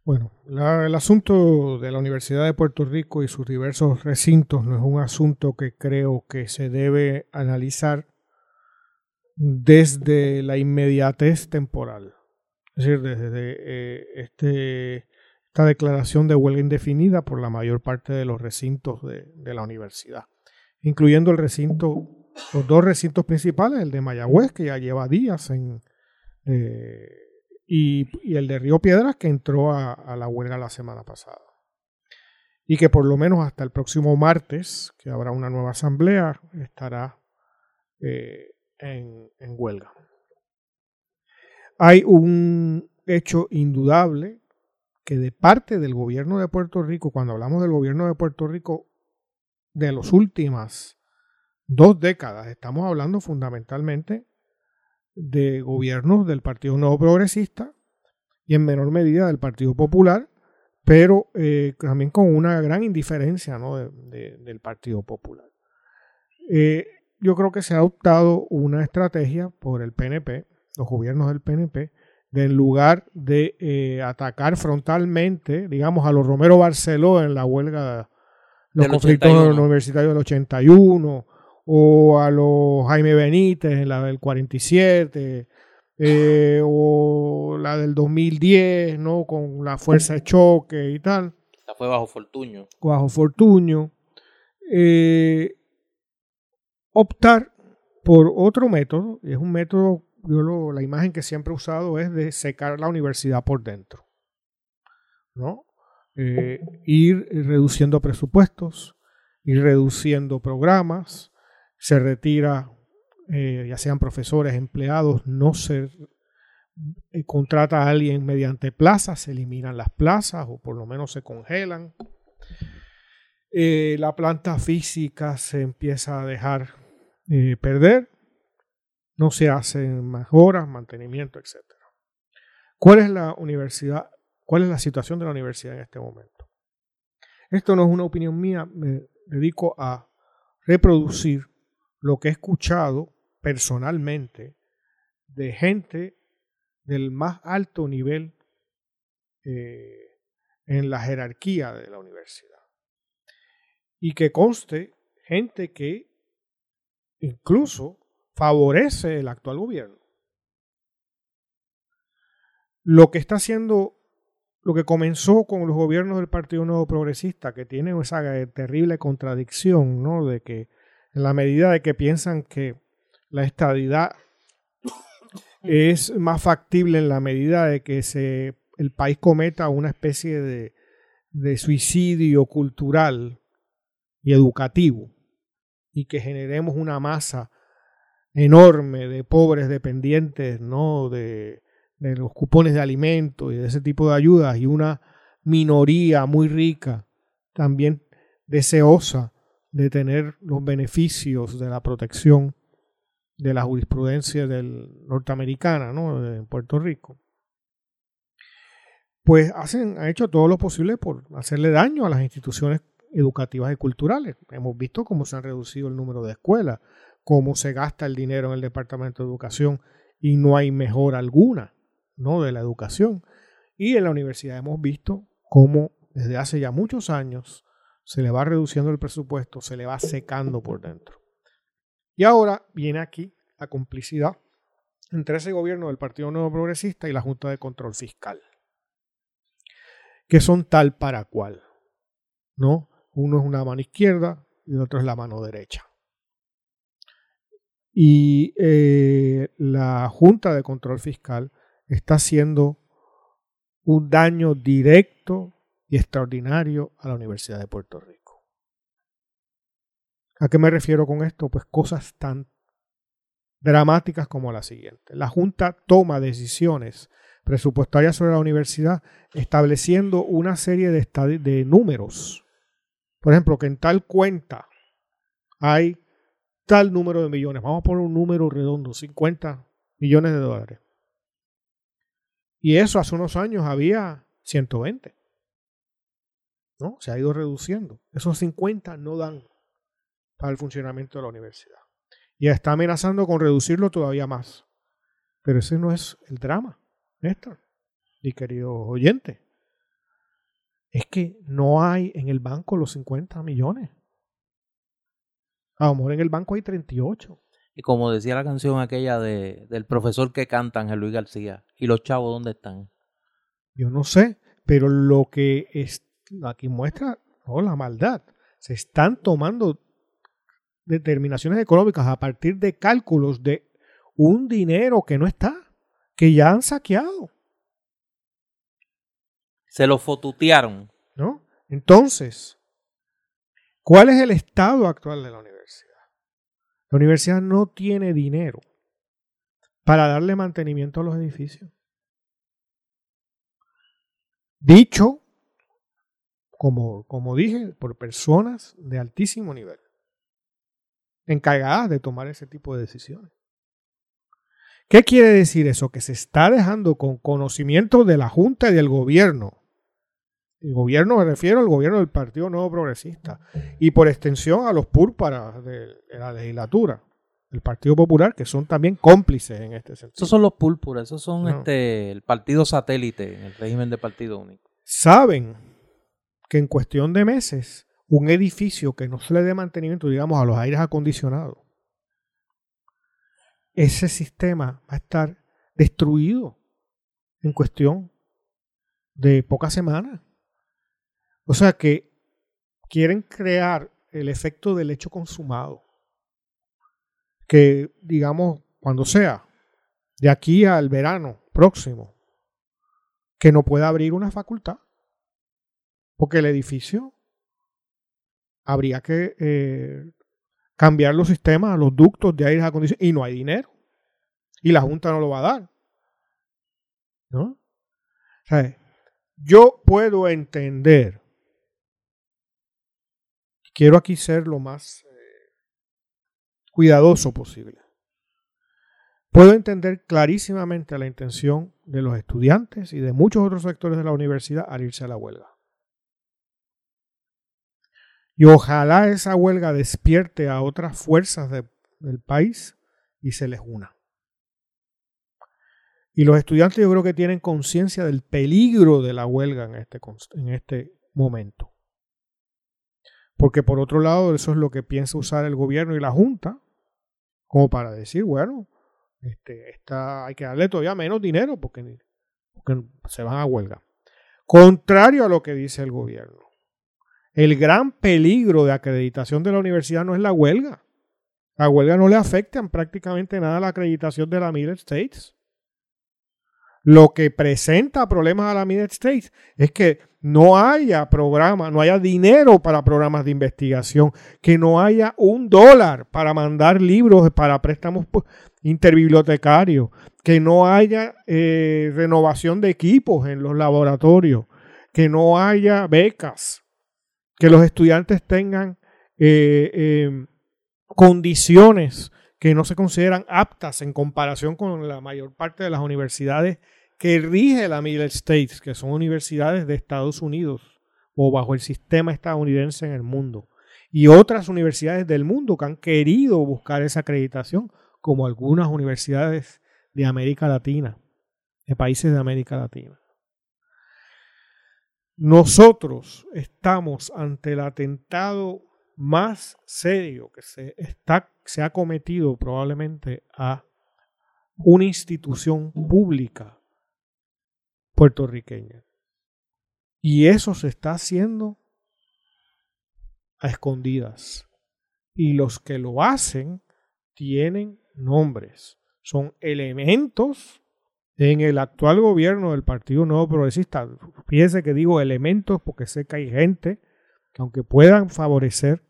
Bueno, el asunto de la Universidad de Puerto Rico y sus diversos recintos no es un asunto que creo que se debe analizar desde la inmediatez temporal. Es decir, desde eh, este, esta declaración de huelga indefinida por la mayor parte de los recintos de, la universidad, incluyendo el recinto, los dos recintos principales, el de Mayagüez, que ya lleva días en... Eh, y, el de Río Piedras, que entró a, la huelga la semana pasada. Y que por lo menos hasta el próximo martes, que habrá una nueva asamblea, estará eh, en huelga. Hay un hecho indudable que de parte del gobierno de Puerto Rico, cuando hablamos del gobierno de Puerto Rico de las últimas dos décadas, estamos hablando fundamentalmente de gobiernos del Partido Nuevo Progresista y en menor medida del Partido Popular, pero eh, también con una gran indiferencia del Partido Popular. Eh, yo creo que se ha adoptado una estrategia por el PNP los gobiernos del PNP, de en lugar de eh, atacar frontalmente, digamos, a los Romero Barceló en la huelga, los conflictos universitarios del 81, o a los Jaime Benítez en la del 47, eh, o la del 2010, ¿no? Con la fuerza de choque y tal. Esta fue bajo Fortuño. Bajo Fortuño. Eh, optar por otro método, y es un método yo la imagen que siempre he usado es de secar la universidad por dentro. ¿no? Eh, ir reduciendo presupuestos, ir reduciendo programas, se retira, eh, ya sean profesores, empleados, no se eh, contrata a alguien mediante plazas, se eliminan las plazas o por lo menos se congelan. la planta física se empieza a dejar perder no se hacen mejoras, mantenimiento, etc. ¿Cuál es la universidad? ¿Cuál es la situación de la universidad en este momento? Esto no es una opinión mía, me dedico a reproducir lo que he escuchado personalmente de gente del más alto nivel eh, en la jerarquía de la universidad. Y que conste gente que incluso favorece el actual gobierno. Lo que está haciendo, lo que comenzó con los gobiernos del Partido Nuevo Progresista, que tiene esa terrible contradicción, ¿no? De que en la medida de que piensan que la estadidad es más factible en la medida de que se, el país cometa una especie de, de suicidio cultural y educativo y que generemos una masa enorme de pobres dependientes ¿no? de, de los cupones de alimentos y de ese tipo de ayudas y una minoría muy rica también deseosa de tener los beneficios de la protección de la jurisprudencia del norteamericana ¿no? en Puerto Rico pues hacen, han hecho todo lo posible por hacerle daño a las instituciones educativas y culturales. Hemos visto cómo se han reducido el número de escuelas, cómo se gasta el dinero en el Departamento de Educación y no hay mejora alguna ¿no? de la educación. Y en la universidad hemos visto cómo desde hace ya muchos años se le va reduciendo el presupuesto, se le va secando por dentro. Y ahora viene aquí la complicidad entre ese gobierno del Partido Nuevo Progresista y la Junta de Control Fiscal, que son tal para cual, ¿no? Uno es una mano izquierda y el otro es la mano derecha. Y eh, la Junta de Control Fiscal está haciendo un daño directo y extraordinario a la Universidad de Puerto Rico. ¿A qué me refiero con esto? Pues cosas tan dramáticas como la siguiente. La Junta toma decisiones presupuestarias sobre la universidad estableciendo una serie de, de números. Por ejemplo, que en tal cuenta hay tal número de millones. Vamos a poner un número redondo, 50 millones de dólares. Y eso hace unos años había 120. ¿No? Se ha ido reduciendo. Esos 50 no dan para el funcionamiento de la universidad. Y está amenazando con reducirlo todavía más. Pero ese no es el drama, Néstor y querido oyente. Es que no hay en el banco los 50 millones. A lo mejor en el banco hay 38. Y como decía la canción aquella de, del profesor que canta Ángel Luis García, ¿y los chavos dónde están? Yo no sé, pero lo que es, aquí muestra oh, la maldad. Se están tomando determinaciones económicas a partir de cálculos de un dinero que no está, que ya han saqueado. Se lo fotutearon. ¿No? Entonces, ¿cuál es el estado actual de la universidad? La universidad no tiene dinero para darle mantenimiento a los edificios. Dicho, como, como dije, por personas de altísimo nivel encargadas de tomar ese tipo de decisiones. ¿Qué quiere decir eso? Que se está dejando con conocimiento de la Junta y del gobierno. El gobierno me refiero al gobierno del Partido Nuevo Progresista y por extensión a los púrparas de, la legislatura, el Partido Popular, que son también cómplices en este sentido. Esos son los púrpuras, esos son este, el partido satélite en el régimen de partido único. Saben que en cuestión de meses un edificio que no se le dé mantenimiento, digamos, a los aires acondicionados, ese sistema va a estar destruido en cuestión de pocas semanas. O sea que quieren crear el efecto del hecho consumado. Que, digamos, cuando sea, de aquí al verano próximo, que no pueda abrir una facultad. Porque el edificio habría que eh, cambiar los sistemas, los ductos de aire acondicionado y no hay dinero. Y la Junta no lo va a dar. ¿No? yo puedo entender, quiero aquí ser lo más eh, cuidadoso posible. Puedo entender clarísimamente la intención de los estudiantes y de muchos otros sectores de la universidad al irse a la huelga. Y ojalá esa huelga despierte a otras fuerzas del país y se les una. Y los estudiantes yo creo que tienen conciencia del peligro de la huelga en este, en este momento. Porque por otro lado, eso es lo que piensa usar el gobierno y la Junta, como para decir, bueno, este, está, hay que darle todavía menos dinero porque, porque se van a huelga. Contrario a lo que dice el gobierno. El gran peligro de acreditación de la universidad no es la huelga. La huelga no le afecta en prácticamente nada a la acreditación de la Middle States. Lo que presenta problemas a la Middle States es que no haya programa, no haya dinero para programas de investigación, que no haya un dólar para mandar libros para préstamos interbibliotecarios, que no haya eh, renovación de equipos en los laboratorios, que no haya becas que los estudiantes tengan eh, eh, condiciones que no se consideran aptas en comparación con la mayor parte de las universidades que rige la Middle States, que son universidades de Estados Unidos o bajo el sistema estadounidense en el mundo. Y otras universidades del mundo que han querido buscar esa acreditación, como algunas universidades de América Latina, de países de América Latina. Nosotros estamos ante el atentado más serio que se, está, se ha cometido probablemente a una institución pública puertorriqueña. Y eso se está haciendo a escondidas. Y los que lo hacen tienen nombres. Son elementos en el actual gobierno del Partido Nuevo Progresista, fíjese que digo elementos porque sé que hay gente que aunque puedan favorecer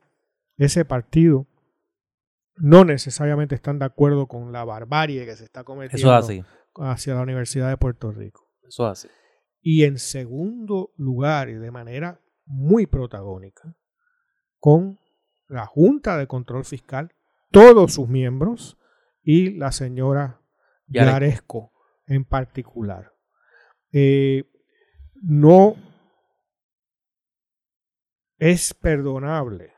ese partido, no necesariamente están de acuerdo con la barbarie que se está cometiendo hacia la Universidad de Puerto Rico. Eso es así. Y en segundo lugar, y de manera muy protagónica, con la Junta de Control Fiscal, todos sus miembros y la señora Yaresco en particular. Eh, no es perdonable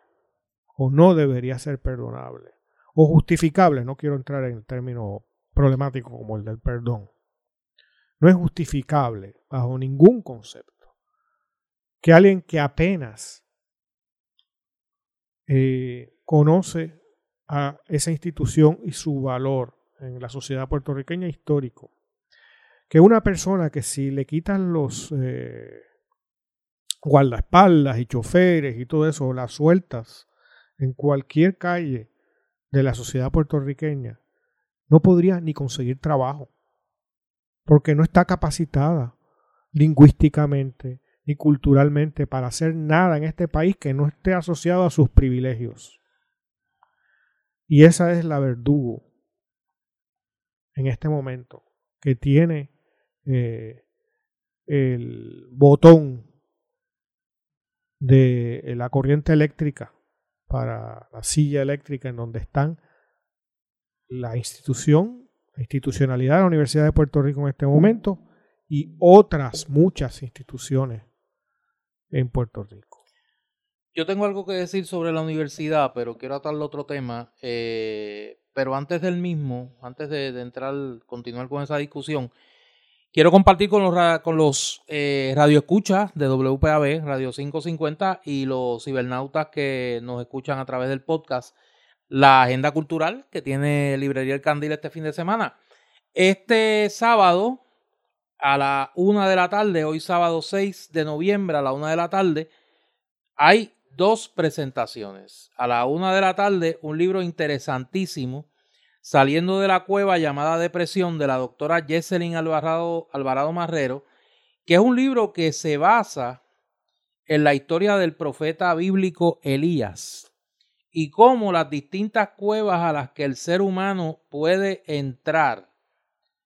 o no debería ser perdonable o justificable, no quiero entrar en el término problemático como el del perdón, no es justificable bajo ningún concepto que alguien que apenas eh, conoce a esa institución y su valor en la sociedad puertorriqueña histórico, que una persona que si le quitan los eh, guardaespaldas y choferes y todo eso, las sueltas en cualquier calle de la sociedad puertorriqueña, no podría ni conseguir trabajo, porque no está capacitada lingüísticamente ni culturalmente para hacer nada en este país que no esté asociado a sus privilegios. Y esa es la verdugo en este momento que tiene eh, el botón de la corriente eléctrica para la silla eléctrica en donde están la institución, la institucionalidad de la Universidad de Puerto Rico en este momento y otras muchas instituciones en Puerto Rico. Yo tengo algo que decir sobre la universidad, pero quiero atarle otro tema. Eh, pero antes del mismo, antes de, entrar, continuar con esa discusión, quiero compartir con los, con los eh, radioescuchas de WPAB, Radio 550, y los cibernautas que nos escuchan a través del podcast, la agenda cultural que tiene Librería El Candil este fin de semana. Este sábado, a la una de la tarde, hoy sábado 6 de noviembre a la una de la tarde, hay dos presentaciones. A la una de la tarde, un libro interesantísimo, Saliendo de la cueva llamada Depresión, de la doctora Jesselyn Alvarado, Alvarado Marrero, que es un libro que se basa en la historia del profeta bíblico Elías y cómo las distintas cuevas a las que el ser humano puede entrar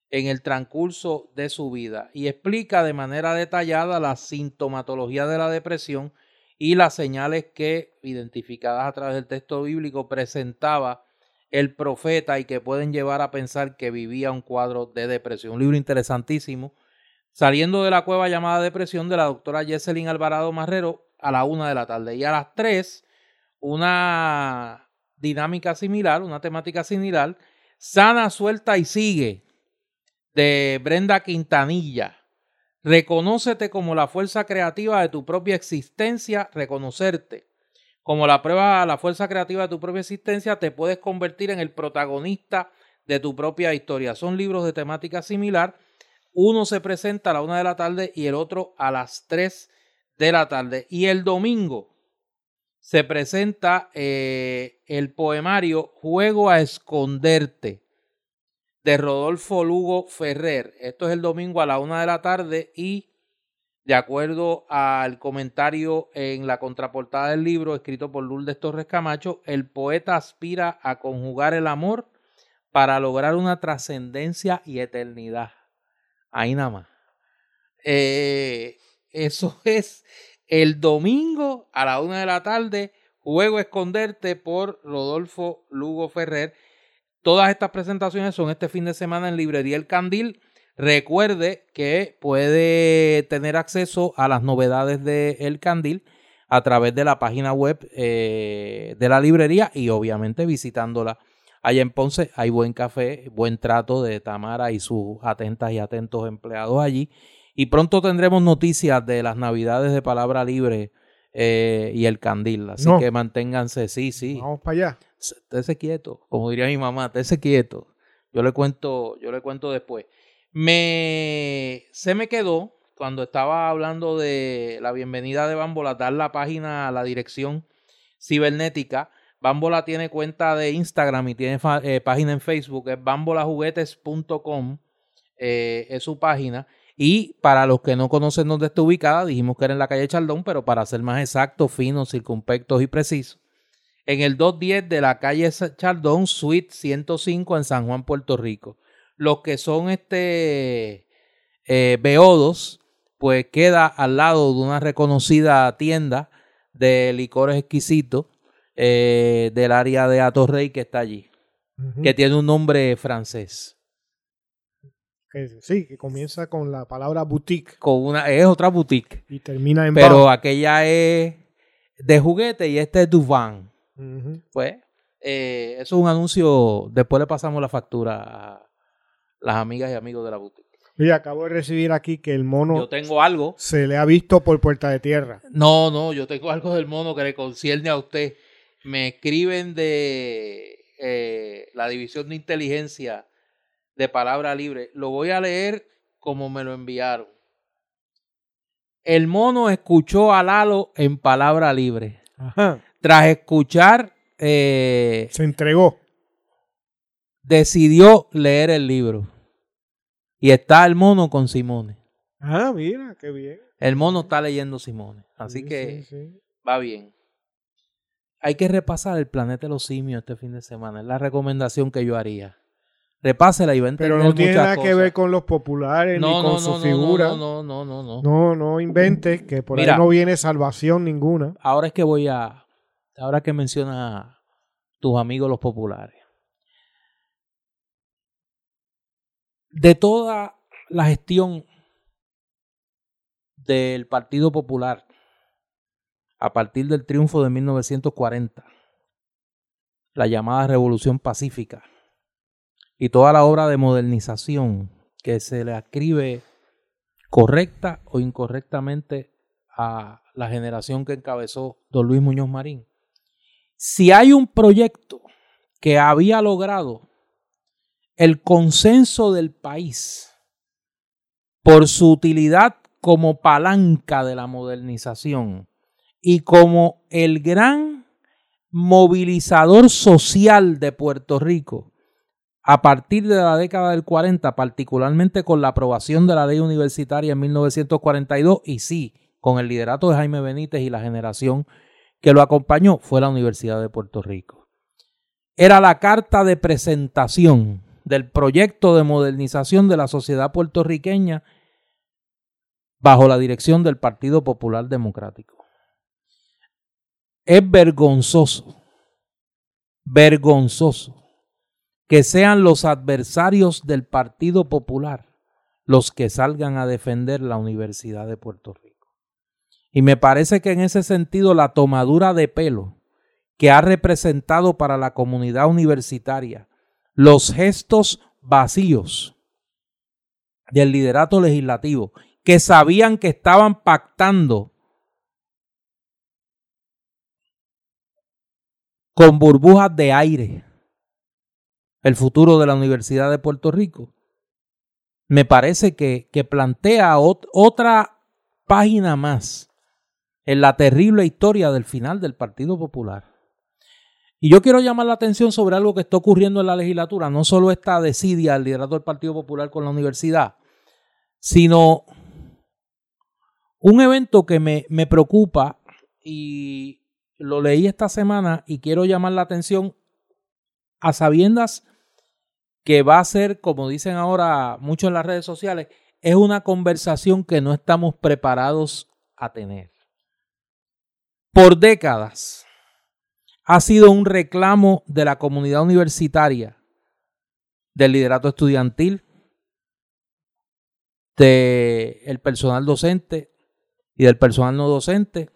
en el transcurso de su vida y explica de manera detallada la sintomatología de la depresión y las señales que, identificadas a través del texto bíblico, presentaba el profeta y que pueden llevar a pensar que vivía un cuadro de depresión. Un libro interesantísimo. Saliendo de la cueva llamada Depresión de la doctora Jesselyn Alvarado Marrero a la una de la tarde. Y a las tres, una dinámica similar, una temática similar. Sana, suelta y sigue de Brenda Quintanilla. Reconócete como la fuerza creativa de tu propia existencia, reconocerte como la prueba a la fuerza creativa de tu propia existencia, te puedes convertir en el protagonista de tu propia historia. Son libros de temática similar. Uno se presenta a la una de la tarde y el otro a las tres de la tarde. Y el domingo se presenta eh, el poemario Juego a Esconderte de Rodolfo Lugo Ferrer. Esto es el domingo a la una de la tarde y de acuerdo al comentario en la contraportada del libro escrito por Lourdes Torres Camacho, el poeta aspira a conjugar el amor para lograr una trascendencia y eternidad. Ahí nada más. Eh, eso *laughs* es el domingo a la una de la tarde. Juego Esconderte por Rodolfo Lugo Ferrer. Todas estas presentaciones son este fin de semana en Librería El Candil. Recuerde que puede tener acceso a las novedades de El Candil a través de la página web eh, de la librería y obviamente visitándola. Allá en Ponce hay buen café, buen trato de Tamara y sus atentas y atentos empleados allí. Y pronto tendremos noticias de las navidades de Palabra Libre eh, y el Candil. Así que manténganse, sí, sí. Vamos para allá. Estése quieto, como diría mi mamá, estése quieto. Yo le cuento, yo le cuento después. Me, se me quedó cuando estaba hablando de la bienvenida de Bambola, dar la página, la dirección cibernética. Bambola tiene cuenta de Instagram y tiene eh, página en Facebook, es bambolajuguetes.com. eh, es su página. Y para los que no conocen dónde está ubicada, dijimos que era en la calle Chaldón, pero para ser más exactos, finos, circunspectos y precisos, en el 210 de la calle Chaldón, Suite 105 en San Juan, Puerto Rico. Los que son este eh, beodos, pues queda al lado de una reconocida tienda de licores exquisitos eh, del área de Atorrey que está allí, que tiene un nombre francés sí, que comienza con la palabra boutique. Con una, es otra boutique. Y termina en Pero aquella es de juguete y este es Duvan. Pues, eh, eso es un anuncio. Después le pasamos la factura a las amigas y amigos de la boutique. Y acabo de recibir aquí que el mono. Yo tengo algo. Se le ha visto por puerta de tierra. No, no, yo tengo algo del mono que le concierne a usted. Me escriben de eh, la división de inteligencia de palabra libre. Lo voy a leer como me lo enviaron. El mono escuchó a Lalo en palabra libre. Tras escuchar... Eh, Se entregó. Decidió leer el libro. Y está el mono con Simone. Ah, mira, qué bien. El mono está leyendo Simone. Así que va bien. Hay que repasar el planeta de los simios este fin de semana. Es la recomendación que yo haría repásela y va a Pero no tiene nada que ver con los populares ni con su figura. No, no, no, no, no. No, inventes que por ahí no viene salvación ninguna. Ahora es que voy a. Ahora que menciona tus amigos los populares. De toda la gestión del Partido Popular a partir del triunfo de 1940, la llamada Revolución Pacífica, y toda la obra de modernización que se le escribe correcta o incorrectamente a la generación que encabezó don Luis Muñoz Marín. Si hay un proyecto que había logrado el consenso del país por su utilidad como palanca de la modernización y como el gran movilizador social de Puerto Rico, a partir de la década del 40, particularmente con la aprobación de la ley universitaria en 1942 y sí, con el liderato de Jaime Benítez y la generación que lo acompañó, fue la Universidad de Puerto Rico. Era la carta de presentación del proyecto de modernización de la sociedad puertorriqueña bajo la dirección del Partido Popular Democrático. Es vergonzoso, vergonzoso que sean los adversarios del Partido Popular los que salgan a defender la Universidad de Puerto Rico. Y me parece que en ese sentido la tomadura de pelo que ha representado para la comunidad universitaria los gestos vacíos del liderato legislativo, que sabían que estaban pactando con burbujas de aire el futuro de la Universidad de Puerto Rico, me parece que, que plantea otra página más en la terrible historia del final del Partido Popular. Y yo quiero llamar la atención sobre algo que está ocurriendo en la legislatura, no solo esta desidia del liderato del Partido Popular con la universidad, sino un evento que me, me preocupa y lo leí esta semana y quiero llamar la atención a sabiendas que va a ser, como dicen ahora muchos en las redes sociales, es una conversación que no estamos preparados a tener. Por décadas ha sido un reclamo de la comunidad universitaria, del liderato estudiantil, del personal docente y del personal no docente,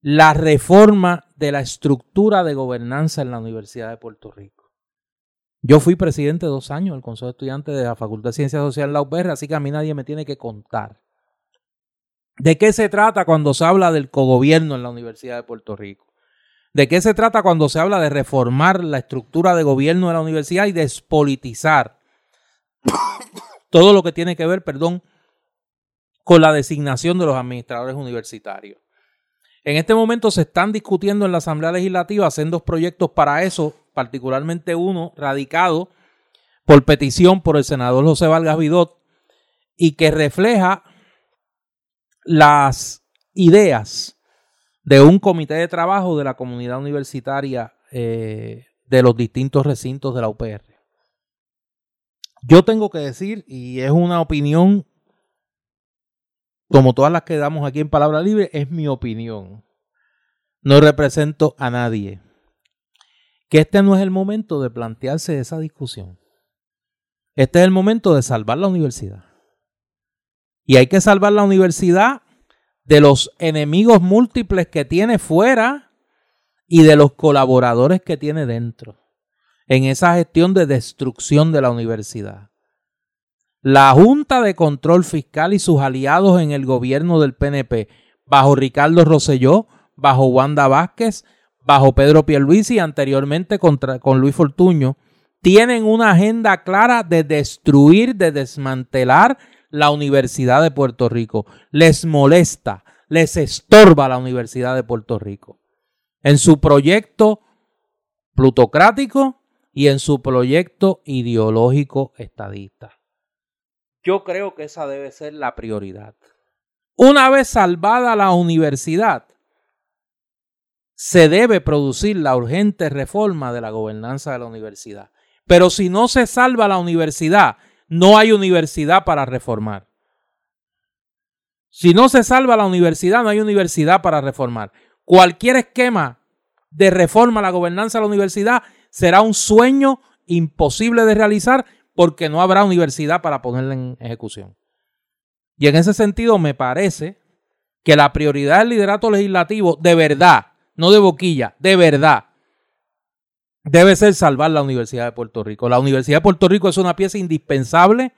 la reforma de la estructura de gobernanza en la Universidad de Puerto Rico. Yo fui presidente dos años del Consejo de Estudiantes de la Facultad de Ciencias Sociales de la así que a mí nadie me tiene que contar. ¿De qué se trata cuando se habla del cogobierno en la Universidad de Puerto Rico? ¿De qué se trata cuando se habla de reformar la estructura de gobierno de la universidad y despolitizar *coughs* todo lo que tiene que ver, perdón, con la designación de los administradores universitarios? En este momento se están discutiendo en la Asamblea Legislativa dos proyectos para eso, particularmente uno radicado por petición por el senador José Vargas Vidot y que refleja las ideas de un comité de trabajo de la comunidad universitaria eh, de los distintos recintos de la UPR. Yo tengo que decir, y es una opinión, como todas las que damos aquí en Palabra Libre, es mi opinión. No represento a nadie. Que este no es el momento de plantearse esa discusión. Este es el momento de salvar la universidad. Y hay que salvar la universidad de los enemigos múltiples que tiene fuera y de los colaboradores que tiene dentro en esa gestión de destrucción de la universidad. La Junta de Control Fiscal y sus aliados en el gobierno del PNP, bajo Ricardo Rosselló, bajo Wanda Vázquez, bajo Pedro Pierluisi y anteriormente con Luis Fortuño, tienen una agenda clara de destruir, de desmantelar la Universidad de Puerto Rico. Les molesta, les estorba la Universidad de Puerto Rico. En su proyecto plutocrático y en su proyecto ideológico estadista. Yo creo que esa debe ser la prioridad. Una vez salvada la universidad, se debe producir la urgente reforma de la gobernanza de la universidad. Pero si no se salva la universidad, no hay universidad para reformar. Si no se salva la universidad, no hay universidad para reformar. Cualquier esquema de reforma a la gobernanza de la universidad será un sueño imposible de realizar porque no habrá universidad para ponerla en ejecución. Y en ese sentido me parece que la prioridad del liderato legislativo, de verdad, no de boquilla, de verdad, debe ser salvar la Universidad de Puerto Rico. La Universidad de Puerto Rico es una pieza indispensable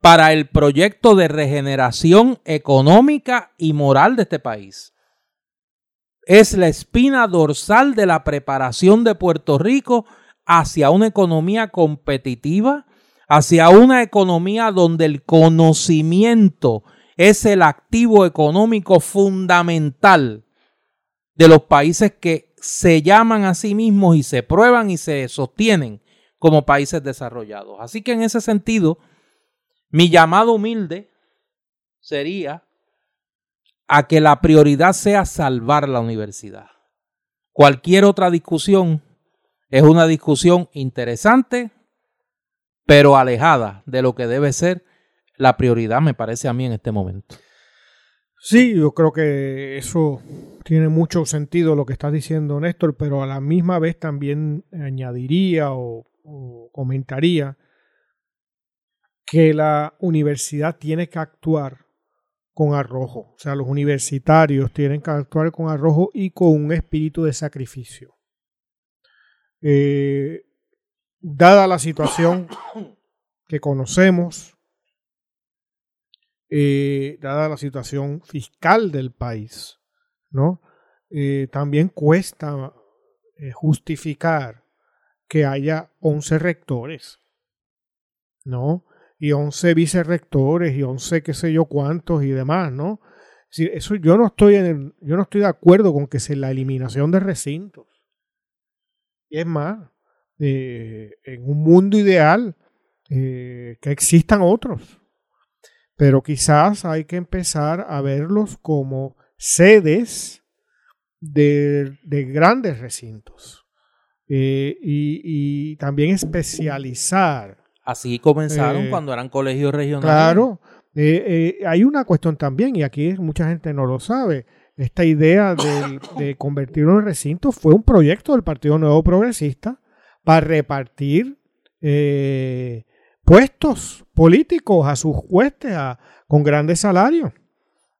para el proyecto de regeneración económica y moral de este país. Es la espina dorsal de la preparación de Puerto Rico hacia una economía competitiva, hacia una economía donde el conocimiento es el activo económico fundamental de los países que se llaman a sí mismos y se prueban y se sostienen como países desarrollados. Así que en ese sentido, mi llamado humilde sería a que la prioridad sea salvar la universidad. Cualquier otra discusión es una discusión interesante, pero alejada de lo que debe ser la prioridad, me parece a mí en este momento. Sí, yo creo que eso tiene mucho sentido lo que estás diciendo, Néstor, pero a la misma vez también añadiría o, comentaría que la universidad tiene que actuar con arrojo. O sea, los universitarios tienen que actuar con arrojo y con un espíritu de sacrificio. Eh, dada la situación que conocemos, eh, dada la situación fiscal del país, ¿no? Eh, también cuesta eh, justificar que haya 11 rectores, ¿no? Y 11 vicerrectores y 11 qué sé yo cuántos y demás, ¿no? eso yo no estoy en yo no estoy de acuerdo con que sea la eliminación de recintos. Y es más, en un mundo ideal que existan otros, pero quizás hay que empezar a verlos como sedes de, grandes recintos eh, y, también especializar. Así comenzaron eh, cuando eran colegios regionales. Claro, eh, hay una cuestión también, y aquí mucha gente no lo sabe, esta idea de, de convertirlo en recinto fue un proyecto del Partido Nuevo Progresista para repartir puestos políticos a sus huestes con grandes salarios.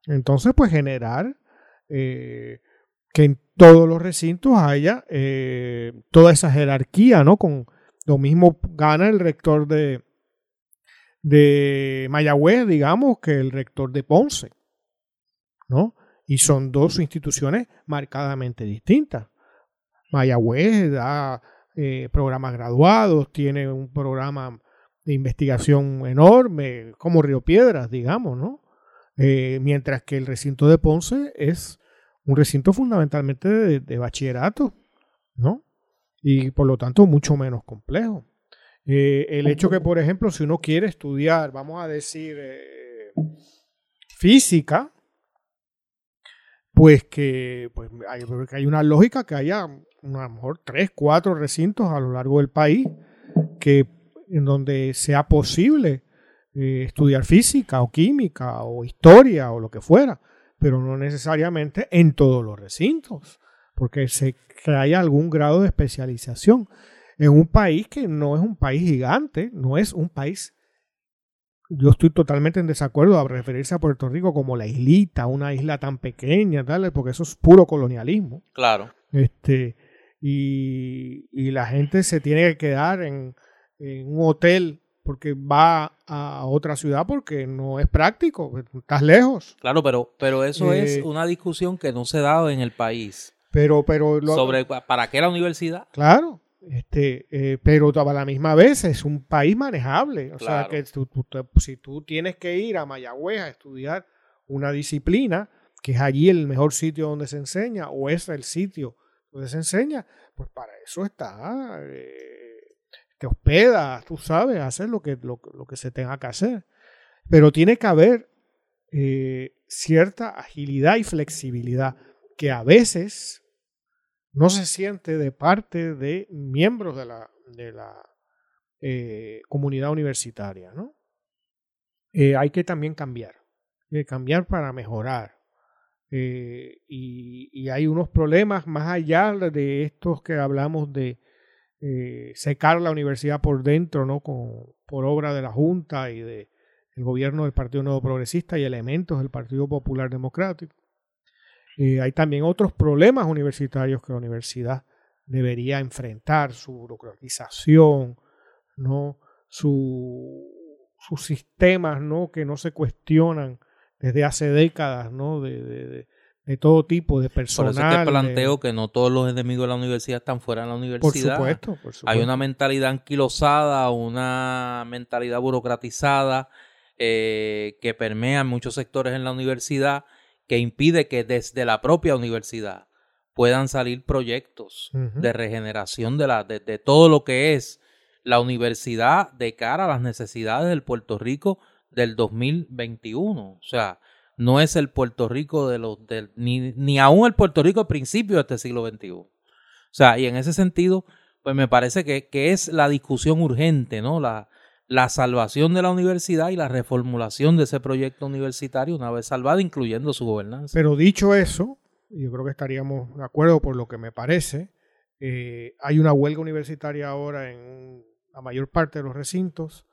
Entonces, pues generar eh, que en todos los recintos haya eh, toda esa jerarquía, ¿no? Con lo mismo gana el rector de, de Mayagüez, digamos, que el rector de Ponce, ¿no? Y son dos instituciones marcadamente distintas. Mayagüez da eh, programas graduados, tiene un programa de investigación enorme, como Río Piedras, digamos, ¿no? Eh, mientras que el recinto de Ponce es un recinto fundamentalmente de, bachillerato, ¿no? Y por lo tanto mucho menos complejo. Eh, el hecho que, por ejemplo, si uno quiere estudiar, vamos a decir, física, pues que pues hay, hay una lógica que haya a lo mejor tres, cuatro recintos a lo largo del país que en donde sea posible eh, estudiar física o química o historia o lo que fuera, pero no necesariamente en todos los recintos, porque se que haya algún grado de especialización en un país que no es un país gigante, no es un país. Yo estoy totalmente en desacuerdo a referirse a Puerto Rico como la islita, una isla tan pequeña, tal, porque eso es puro colonialismo. Claro. Este, y, y la gente se tiene que quedar en, en un hotel porque va a otra ciudad porque no es práctico, estás lejos. Claro, pero, pero eso es Eh, una discusión que no se ha dado en el país. Pero, pero lo- Sobre para qué la universidad. Claro, este, eh, pero a la misma vez es un país manejable. O sea que tú- si tú tienes que ir a Mayagüez a estudiar una disciplina, que es allí el mejor sitio donde se enseña, o es el sitio se enseña, pues para eso está. eh, te hospedas, tú sabes, hacer lo que, lo, que se tenga que hacer. Pero tiene que haber eh, cierta agilidad y flexibilidad que a veces no se siente de parte de miembros de la, eh, comunidad universitaria. ¿no? Hay que también cambiar, hay que cambiar para mejorar. Eh, y, hay unos problemas más allá de estos que hablamos de eh, secar la universidad por dentro, ¿no? Con, por obra de la Junta y de el gobierno del Partido Nuevo Progresista y elementos del Partido Popular Democrático. Eh, hay también otros problemas universitarios que la universidad debería enfrentar, su burocratización, ¿no? Su, sus sistemas ¿no? que no se cuestionan desde hace décadas, ¿no? de, de, de, de todo tipo, de Por personal. eso de- planteo que no todos los enemigos de la universidad están fuera de la por universidad. supuesto, por supuesto. Hay una mentalidad anquilosada, una mentalidad burocratizada eh, que permea en muchos sectores en la universidad que impide que desde la propia universidad puedan salir proyectos de regeneración de, la, de, de todo lo que es la universidad de cara a las necesidades del Puerto Rico del 2021. O sea, no es el Puerto Rico de los ni, ni aún el Puerto Rico al principio de este siglo XXI. O sea, y en ese sentido, pues me parece que, que es la discusión urgente, ¿no? La, la salvación de la universidad y la reformulación de ese proyecto universitario una vez salvada, incluyendo su gobernanza. Pero dicho eso, yo creo que estaríamos de acuerdo por lo que me parece. eh, hay una huelga universitaria ahora en la mayor parte de los recintos.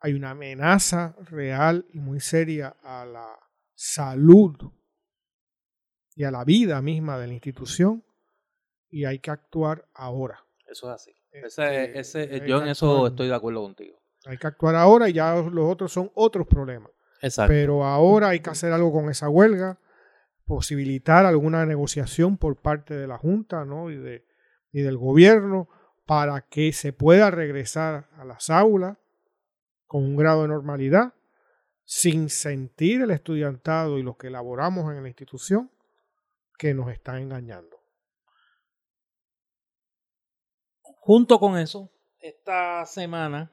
Hay una amenaza real y muy seria a la salud y a la vida misma de la institución y hay que actuar ahora. Eso es así. Este, Ese, ese, hay yo que en eso actuar. estoy de acuerdo contigo. Hay que actuar ahora y ya los otros son otros problemas. Exacto. Pero ahora hay que hacer algo con esa huelga, posibilitar alguna negociación por parte de la Junta ¿no? y, de, y del gobierno para que se pueda regresar a las aulas con un grado de normalidad, sin sentir el estudiantado y los que elaboramos en la institución que nos están engañando. Junto con eso, esta semana,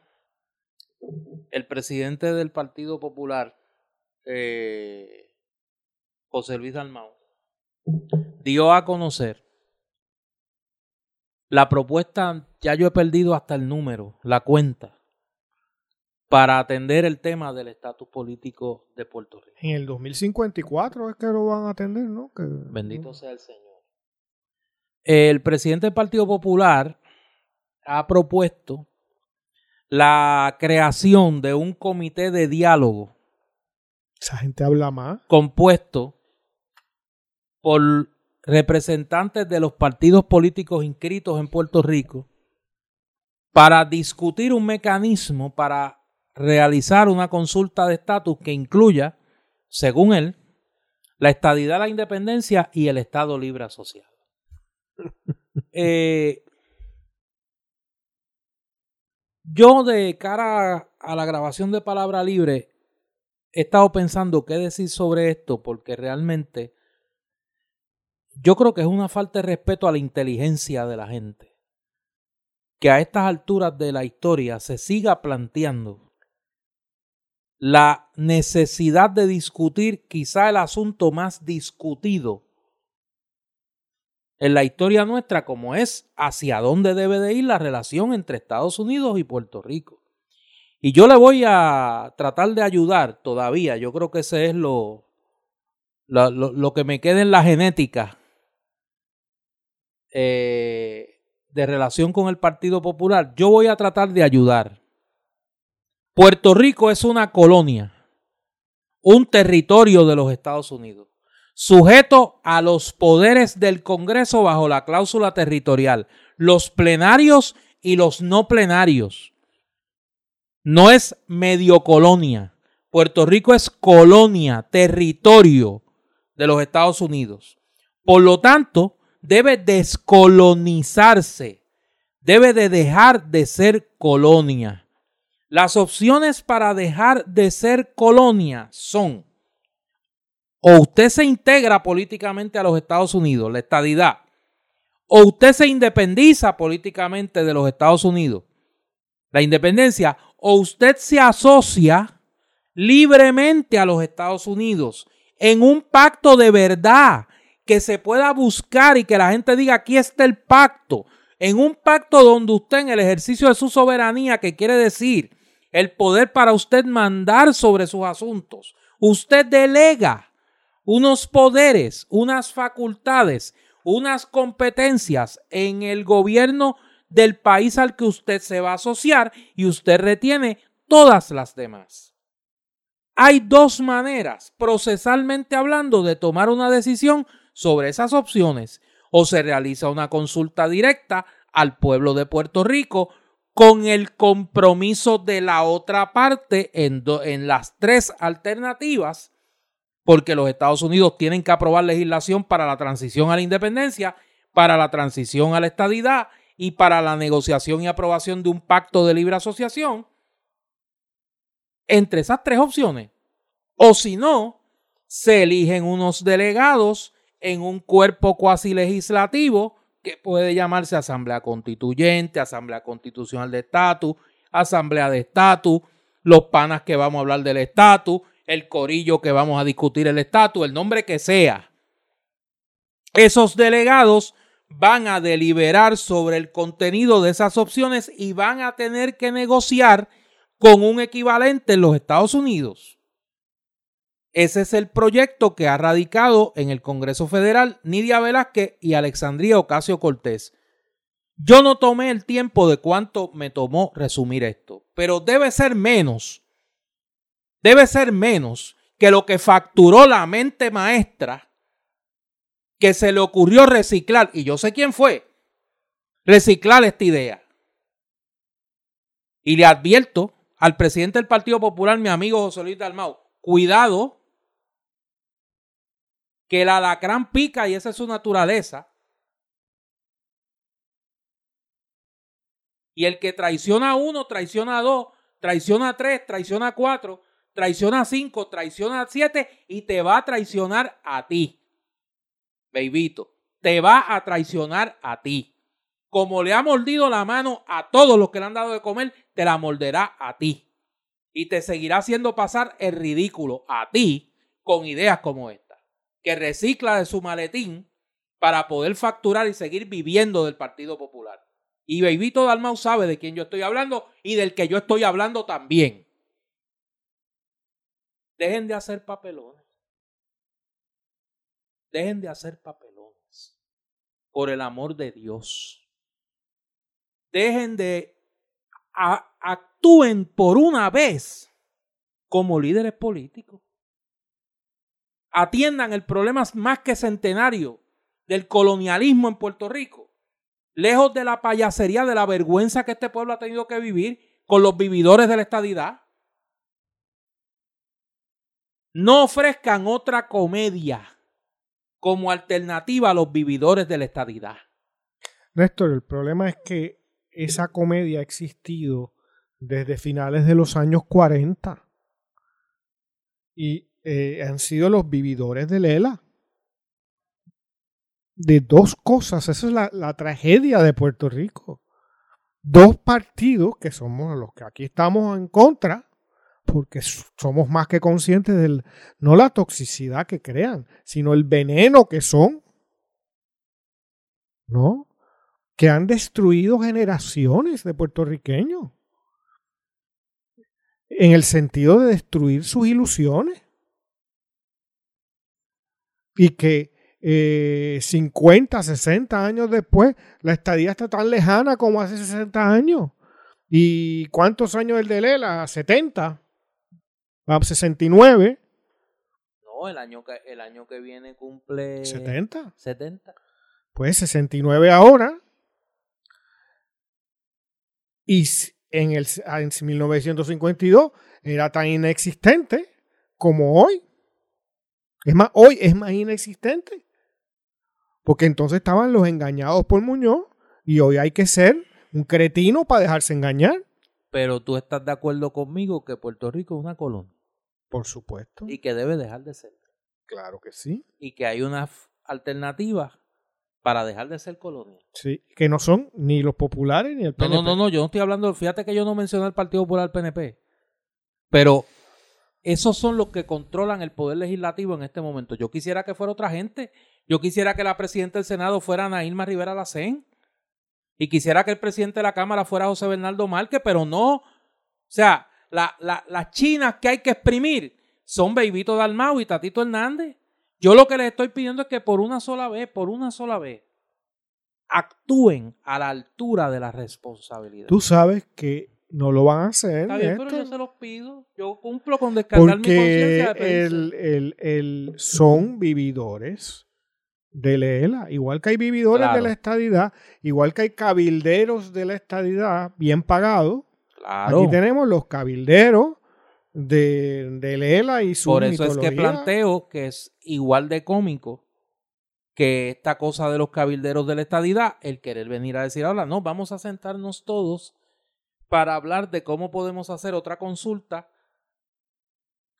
el presidente del Partido Popular, eh, José Luis Dalmau, dio a conocer la propuesta, ya yo he perdido hasta el número, la cuenta, para atender el tema del estatus político de Puerto Rico. En el 2054 es que lo van a atender, ¿no? Que, Bendito sea el Señor. El presidente del Partido Popular ha propuesto la creación de un comité de diálogo Esa gente habla más. compuesto por representantes de los partidos políticos inscritos en Puerto Rico para discutir un mecanismo para realizar una consulta de estatus que incluya, según él, la estadidad, la independencia y el Estado libre asociado. *laughs* Eh, yo de cara a la grabación de Palabra Libre he estado pensando qué decir sobre esto porque realmente yo creo que es una falta de respeto a la inteligencia de la gente. que a estas alturas de la historia se siga planteando la necesidad de discutir quizá el asunto más discutido en la historia nuestra como es hacia dónde debe de ir la relación entre Estados Unidos y Puerto Rico. Y yo le voy a tratar de ayudar todavía, yo creo que ese es lo, lo, lo, que me queda en la genética eh, de relación con el Partido Popular, yo voy a tratar de ayudar. Puerto Rico es una colonia, un territorio de los Estados Unidos sujeto a los poderes del Congreso bajo la cláusula territorial, los plenarios y los no plenarios. No es medio colonia. Puerto Rico es colonia, territorio de los Estados Unidos. Por lo tanto, debe descolonizarse, debe de dejar de ser colonia. Las opciones para dejar de ser colonia son o usted se integra políticamente a los Estados Unidos, la estadidad, o usted se independiza políticamente de los Estados Unidos, la independencia, o usted se asocia libremente a los Estados Unidos en un pacto de verdad que se pueda buscar y que la gente diga aquí está el pacto, en un pacto donde usted en el ejercicio de su soberanía, que quiere decir el poder para usted mandar sobre sus asuntos, usted delega unos poderes, unas facultades, unas competencias en el gobierno del país al que usted se va a asociar y usted retiene todas las demás. Hay dos maneras, procesalmente hablando, de tomar una decisión sobre esas opciones. O se realiza una consulta directa al pueblo de Puerto Rico con el compromiso de la otra parte en, las tres alternativas porque los Estados Unidos tienen que aprobar legislación para la transición a la independencia, para la transición a la estadidad y para la negociación y aprobación de un pacto de libre asociación. Entre esas tres opciones. O si no, se eligen unos delegados en un cuerpo cuasi legislativo que puede llamarse Asamblea Constituyente, Asamblea Constitucional de Estatus, Asamblea de Estatus, los panas que vamos a hablar del estatus, el corillo que vamos a discutir el estatus, el nombre que sea. Esos delegados van a deliberar sobre el contenido de esas opciones y van a tener que negociar con un equivalente en los Estados Unidos. Ese es el proyecto que ha radicado en el Congreso Federal Nidia Velázquez y Alexandria Ocasio Cortés. Yo no tomé el tiempo de cuánto me tomó resumir esto, pero debe ser menos debe ser menos que lo que facturó la mente maestra que se le ocurrió reciclar, y yo sé quién fue, reciclar esta idea. Y le advierto al presidente del Partido Popular, mi amigo José Luis Dalmau, cuidado, que el alacrán pica y esa es su naturaleza. Y el que traiciona a uno, traiciona a dos, traiciona a tres, traiciona a cuatro, traiciona a 5, traiciona a 7 y te va a traicionar a ti. Babyito, te va a traicionar a ti. Como le ha mordido la mano a todos los que le han dado de comer, te la morderá a ti. Y te seguirá haciendo pasar el ridículo a ti con ideas como esta. Que recicla de su maletín para poder facturar y seguir viviendo del Partido Popular. Y Babyito Dalmau sabe de quién yo estoy hablando y del que yo estoy hablando también. Dejen de hacer papelones. Dejen de hacer papelones. Por el amor de Dios. Dejen de actúen por una vez como líderes políticos. Atiendan el problema más que centenario del colonialismo en Puerto Rico. Lejos de la payasería, de la vergüenza que este pueblo ha tenido que vivir con los vividores de la estadidad no ofrezcan otra comedia como alternativa a los vividores de la estadidad. Néstor, el problema es que esa comedia ha existido desde finales de los años 40 y eh, han sido los vividores de Lela. De dos cosas, esa es la, la tragedia de Puerto Rico. dos partidos que somos los que aquí estamos en contra, porque somos más que conscientes del, no la toxicidad que crean, sino el veneno que son, ¿no? Que han destruido generaciones de puertorriqueños. En el sentido de destruir sus ilusiones. Y que 50, eh, 60 años después, la estadía está tan lejana como hace 60 años. ¿Y cuántos años el de Lela? 70. 69. No, el año que, el año que viene cumple... 70. 70. Pues 69 ahora. Y en, el, en 1952 era tan inexistente como hoy. Es más, hoy es más inexistente. Porque entonces estaban los engañados por Muñoz y hoy hay que ser un cretino para dejarse engañar. Pero tú estás de acuerdo conmigo que Puerto Rico es una colonia. Por supuesto. Y que debe dejar de ser. Claro que sí. Y que hay una alternativa para dejar de ser colonia. Sí, que no son ni los populares ni el PNP. No, no, no, yo no estoy hablando, fíjate que yo no mencioné el Partido Popular PNP. Pero esos son los que controlan el poder legislativo en este momento. Yo quisiera que fuera otra gente. Yo quisiera que la presidenta del Senado fuera Nailma Rivera Lacén. Y quisiera que el presidente de la Cámara fuera José Bernardo Márquez, pero no. O sea, la, las chinas que hay que exprimir son Beibito Dalmau y Tatito Hernández. Yo lo que les estoy pidiendo es que por una sola vez, por una sola vez, actúen a la altura de la responsabilidad. Tú sabes que no lo van a hacer. Está bien, pero yo se los pido. Yo cumplo con descargar mi conciencia de el, el, el, son vividores de Lela. Igual que hay vividores de la estadidad, igual que hay cabilderos de la estadidad bien pagados, Aquí tenemos los cabilderos de, de Lela y su Por eso es que planteo que es igual de cómico que esta cosa de los cabilderos de la estadidad, el querer venir a decir ahora, no, vamos a sentarnos todos para hablar de cómo podemos hacer otra consulta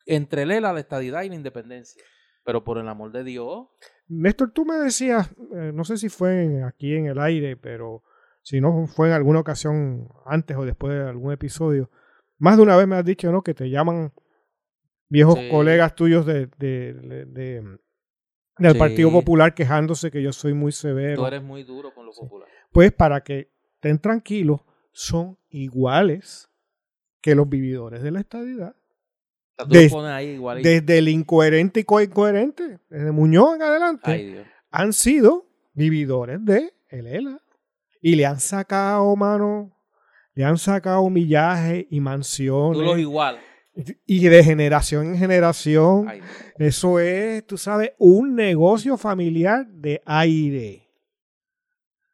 entre Lela, la estadidad y la independencia. Pero por el amor de Dios. Néstor, tú me decías, eh, no sé si fue aquí en el aire, pero si no fue en alguna ocasión antes o después de algún episodio, más de una vez me has dicho, ¿no? Que te llaman viejos colegas tuyos de, del Partido Popular quejándose que yo soy muy severo. Tú eres muy duro con lo popular. Pues para que estén tranquilos, son iguales que los vividores de la estadidad. desde el incoherente y coincoherente, desde Muñoz en adelante, han sido vividores de el ELA. Y le han sacado, mano, le han sacado millaje y mansiones. Tú los igual. Y de generación en generación. Eso es, tú sabes, un negocio familiar de aire.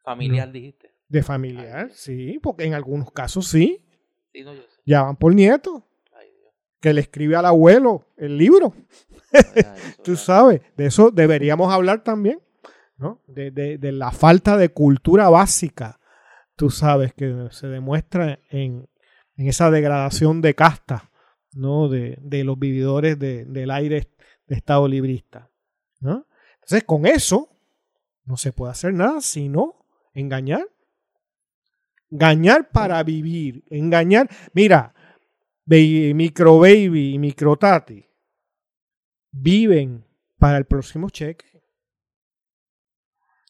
Familiar, dijiste. De familiar, sí, porque en algunos casos sí. sí no, yo sé. Ya van por nieto. Que le escribe al abuelo el libro. *laughs* tú sabes, de eso deberíamos hablar también. ¿no? De, de, la falta de cultura básica, tú sabes, que se demuestra en, en esa degradación de casta, ¿no? De, de los vividores del aire de Estado librista, ¿no? Entonces, con eso no se puede hacer nada sino engañar. Engañar para vivir, engañar. Mira, Micro Baby y Micro Tati viven para el próximo cheque.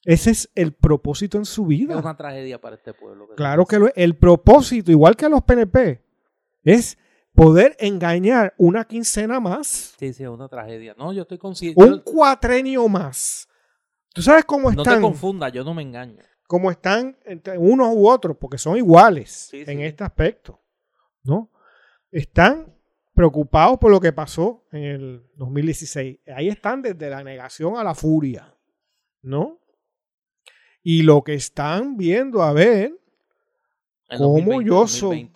Ese es el propósito en su vida. Es una tragedia para este pueblo. claro que lo es. El propósito, igual que los PNP, es poder engañar una quincena más. Sí, sí, es una tragedia. No, yo estoy consciente. Un cuatrenio más. ¿Tú sabes cómo están? No te confundas, yo no me engaño. Cómo están entre unos u otros, porque son iguales en este aspecto. ¿No? Están preocupados por lo que pasó en el 2016. Ahí están desde la negación a la furia. ¿No? Y lo que están viendo a ver, cómo yo soy,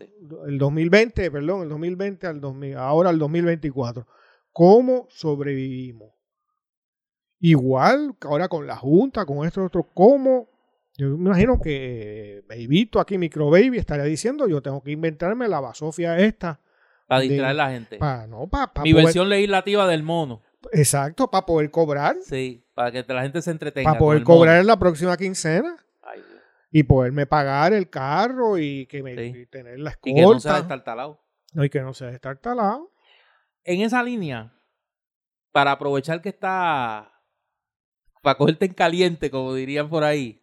el 2020, perdón, el 2020 al 2000, ahora al 2024, cómo sobrevivimos. Igual que ahora con la Junta, con esto otro, cómo yo me imagino que Babyito aquí, Micro Baby, estaría diciendo, yo tengo que inventarme la basofia esta. Para distraer a la gente. Para, no, para, Mi versión legislativa del mono. Exacto, para poder cobrar. Sí, para que la gente se entretenga. Para poder cobrar en la próxima quincena. Y poderme pagar el carro y que me Sí. y tener la escolta. Y que no sea destartalado. No, y que no sea destartalado. En esa línea, para aprovechar que está, para cogerte en caliente, como dirían por ahí,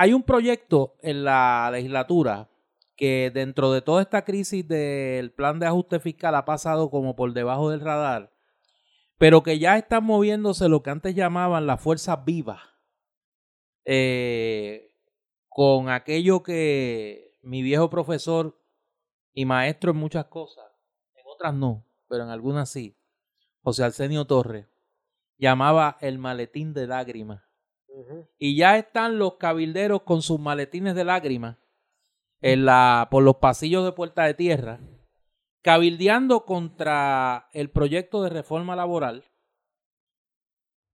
hay un proyecto en la legislatura que dentro de toda esta crisis del plan de ajuste fiscal ha pasado como por debajo del radar, pero que ya están moviéndose lo que antes llamaban las fuerzas vivas, eh, con aquello que mi viejo profesor y maestro en muchas cosas, en otras no, pero en algunas sí, José Arsenio Torres, llamaba el maletín de lágrimas. Y ya están los cabilderos con sus maletines de lágrimas en la, por los pasillos de Puerta de Tierra, cabildeando contra el proyecto de reforma laboral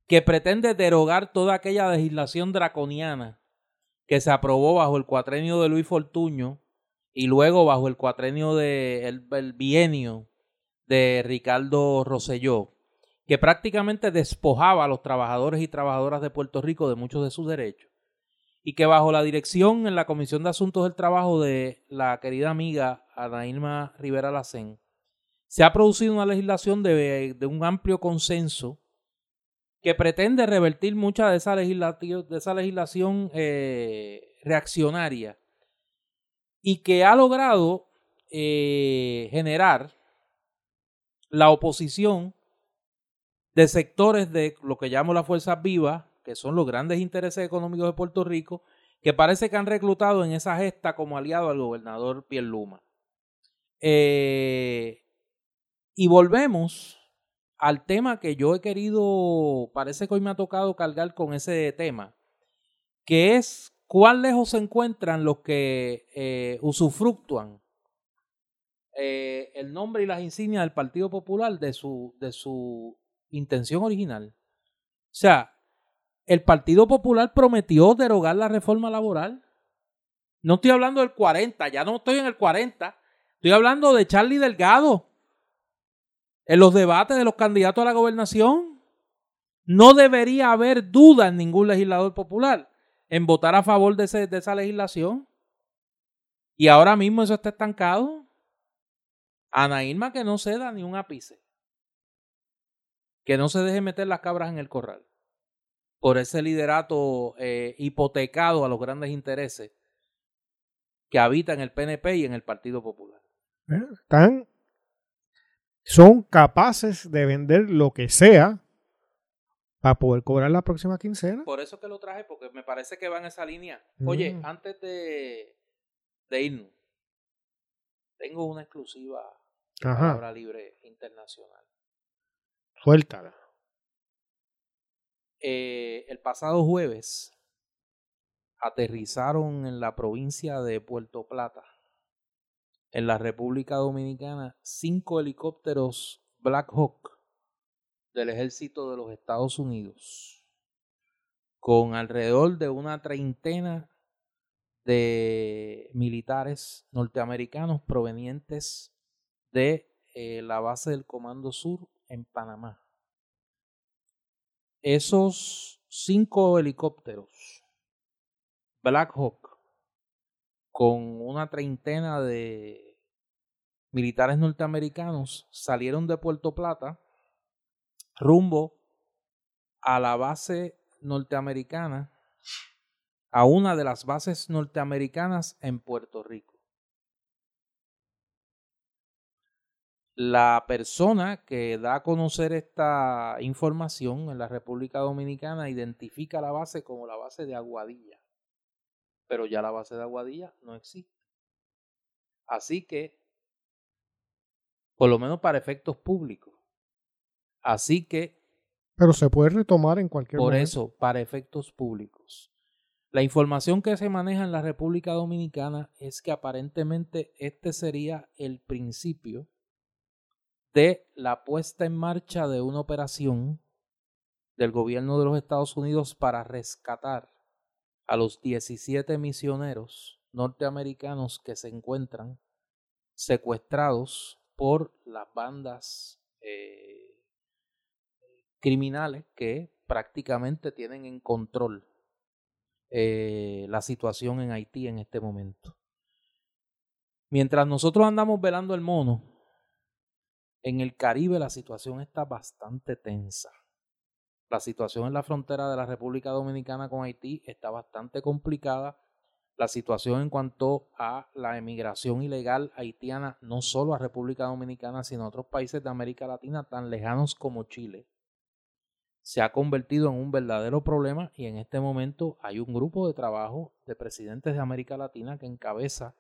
que pretende derogar toda aquella legislación draconiana que se aprobó bajo el cuatrenio de Luis Fortuño y luego bajo el cuatrenio de bienio de Ricardo Rosselló, que prácticamente despojaba a los trabajadores y trabajadoras de Puerto Rico de muchos de sus derechos, y que bajo la dirección en la Comisión de Asuntos del Trabajo de la querida amiga Anaíma Rivera Lacén, se ha producido una legislación de, un amplio consenso que pretende revertir mucha de esa, legislati- de esa legislación eh, reaccionaria y que ha logrado eh, generar la oposición de sectores de lo que llamo las fuerzas vivas, que son los grandes intereses económicos de Puerto Rico, que parece que han reclutado en esa gesta como aliado al gobernador Pierluma. Eh, y volvemos al tema que yo he querido, parece que hoy me ha tocado cargar con ese tema, que es cuán lejos se encuentran los que eh, usufructúan eh, el nombre y las insignias del Partido Popular de su, de su intención original. O sea, el Partido Popular prometió derogar la reforma laboral. No estoy hablando del 40, ya no estoy en el 40. Estoy hablando de Charlie Delgado. En los debates de los candidatos a la gobernación. No debería haber duda en ningún legislador popular en votar a favor de, ese- de esa legislación. Y ahora mismo eso está estancado. Ana Irma que no ceda ni un ápice. Que no se deje meter las cabras en el corral. Por ese liderato eh, hipotecado a los grandes intereses que habitan el PNP y en el Partido Popular. Están, son capaces de vender lo que sea para poder cobrar la próxima quincena. Por eso que lo traje, porque me parece que va en esa línea. Oye, Mm. antes de, de irnos, tengo una exclusiva Ajá, palabra libre internacional. Eh, el pasado jueves aterrizaron en la provincia de Puerto Plata, en la República Dominicana, cinco helicópteros Black Hawk del ejército de los Estados Unidos, con alrededor de una treintena de militares norteamericanos provenientes de eh, la base del Comando Sur en Panamá. Esos cinco helicópteros Black Hawk con una treintena de militares norteamericanos salieron de Puerto Plata rumbo a la base norteamericana, a una de las bases norteamericanas en Puerto Rico. La persona que da a conocer esta información en la República Dominicana identifica la base como la base de Aguadilla, pero ya la base de Aguadilla no existe. Así que, por lo menos para efectos públicos, así que Pero se puede retomar en cualquier por momento. eso, para efectos públicos. La información que se maneja en la República Dominicana es que aparentemente este sería el principio de la puesta en marcha de una operación del gobierno de los Estados Unidos para rescatar a los 17 misioneros norteamericanos que se encuentran secuestrados por las bandas eh, criminales que prácticamente tienen en control eh, la situación en Haití en este momento. Mientras nosotros andamos velando el mono, en el Caribe la situación está bastante tensa. La situación en la frontera de la República Dominicana con Haití está bastante complicada. La situación en cuanto a la emigración ilegal haitiana, no solo a República Dominicana, sino a otros países de América Latina tan lejanos como Chile, se ha convertido en un verdadero problema y en este momento hay un grupo de trabajo de presidentes de América Latina que encabeza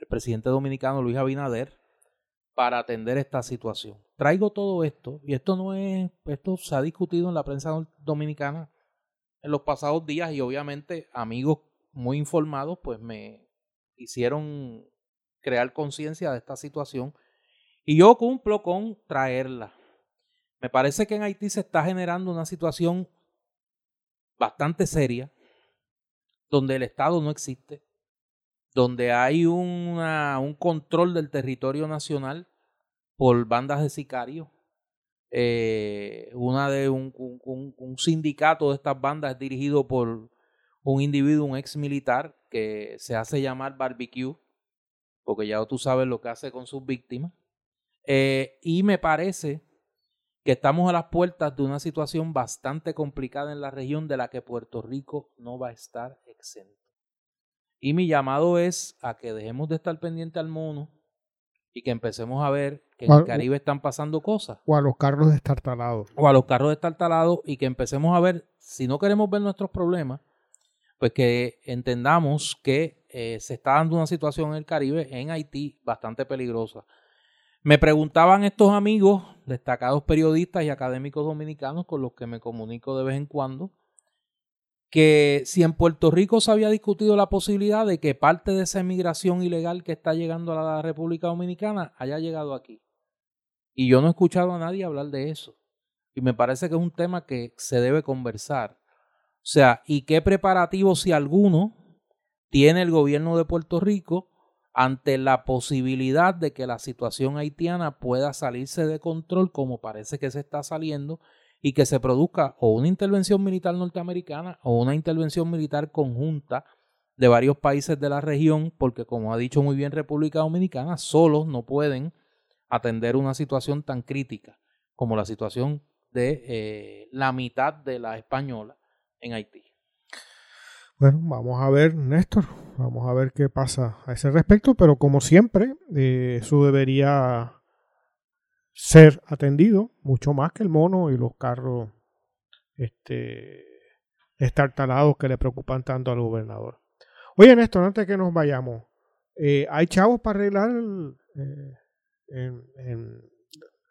el presidente dominicano Luis Abinader para atender esta situación. Traigo todo esto y esto no es esto se ha discutido en la prensa dominicana en los pasados días y obviamente amigos muy informados pues me hicieron crear conciencia de esta situación y yo cumplo con traerla me parece que en Haití se está generando una situación bastante seria, donde el Estado no existe, donde hay un control del territorio nacional por bandas de sicarios. Eh, una de un, un, un, sindicato de estas bandas es dirigido por un individuo, un ex militar, que se hace llamar barbecue, porque ya tú sabes lo que hace con sus víctimas. Eh, y me parece que estamos a las puertas de una situación bastante complicada en la región de la que Puerto Rico no va a estar exento. Y mi llamado es a que dejemos de estar pendiente al mono y que empecemos a ver que en el Caribe están pasando cosas. O a los carros destartalados. O a los carros destartalados y que empecemos a ver, si no queremos ver nuestros problemas, pues que entendamos que eh, se está dando una situación en el Caribe, en Haití, bastante peligrosa. Me preguntaban estos amigos, destacados periodistas y académicos dominicanos con los que me comunico de vez en cuando, que si en Puerto Rico se había discutido la posibilidad de que parte de esa emigración ilegal que está llegando a la República Dominicana haya llegado aquí. Y yo no he escuchado a nadie hablar de eso. Y me parece que es un tema que se debe conversar. O sea, ¿y qué preparativo, si alguno, tiene el gobierno de Puerto Rico ante la posibilidad de que la situación haitiana pueda salirse de control como parece que se está saliendo y que se produzca o una intervención militar norteamericana o una intervención militar conjunta de varios países de la región, porque como ha dicho muy bien República Dominicana, solos no pueden atender una situación tan crítica como la situación de eh, la mitad de la española en Haití. Bueno, vamos a ver, Néstor, vamos a ver qué pasa a ese respecto, pero como siempre, eh, eso debería ser atendido mucho más que el mono y los carros este, estartalados que le preocupan tanto al gobernador. Oye, Néstor, antes que nos vayamos, eh, ¿hay chavos para arreglar el, eh, en, el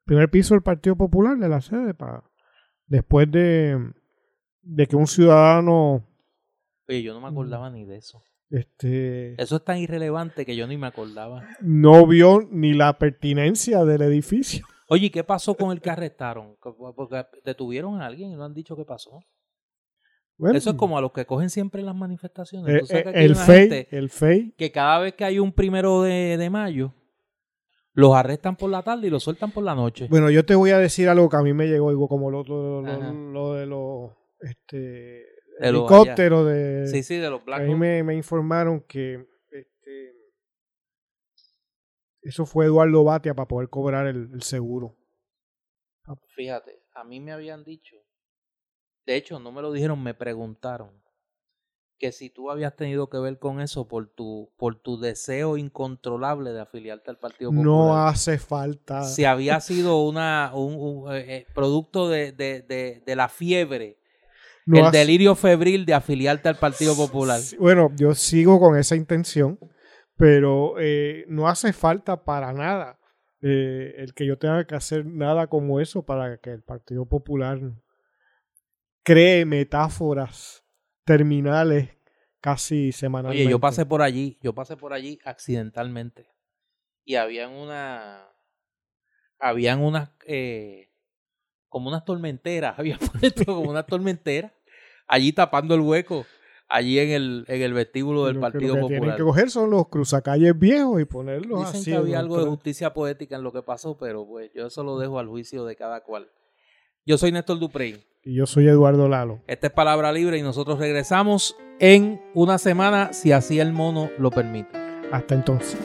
primer piso del Partido Popular de la sede para después de, de que un ciudadano Oye, yo no me acordaba ni de eso. Este, eso es tan irrelevante que yo ni me acordaba. No vio ni la pertinencia del edificio. *laughs* Oye, ¿qué pasó con el que arrestaron? Porque detuvieron a alguien y no han dicho qué pasó. Eso es como a los que cogen siempre las manifestaciones. Eh, eh, el, FEI, el FEI. Que cada vez que hay un primero de, mayo, los arrestan por la tarde y los sueltan por la noche. Bueno, yo te voy a decir algo que a mí me llegó, como lo, lo de los este, helicóptero de... Sí, sí, de los blancos. A mí me, informaron que este, eso fue Eduardo Batia para poder cobrar el, seguro. Fíjate, a mí me habían dicho, de hecho no me lo dijeron, me preguntaron que si tú habías tenido que ver con eso por tu, por tu deseo incontrolable de afiliarte al Partido Popular. No hace falta. Si había sido una, un, eh, eh, producto de, de, de, de, la fiebre el delirio febril de afiliarte al Partido Popular. Bueno, yo sigo con esa intención, pero eh, no hace falta para nada eh, el que yo tenga que hacer nada como eso para que el Partido Popular cree metáforas terminales casi semanalmente. Oye, yo pasé por allí, yo pasé por allí accidentalmente y habían una, habían unas eh, como unas tormenteras, *laughs* había puesto como una tormentera, allí tapando el hueco, allí en el, en el vestíbulo del Partido que Popular. Tienen que coger son los cruzacalles viejos y ponerlos Dicen así. que había algo de justicia poética en lo que pasó, pero pues yo eso lo dejo al juicio de cada cual. Yo soy Néstor Duprey. Y yo soy Eduardo Lalo. Esta es Palabra Libre y nosotros regresamos en una semana, si así el mono lo permite. Hasta entonces.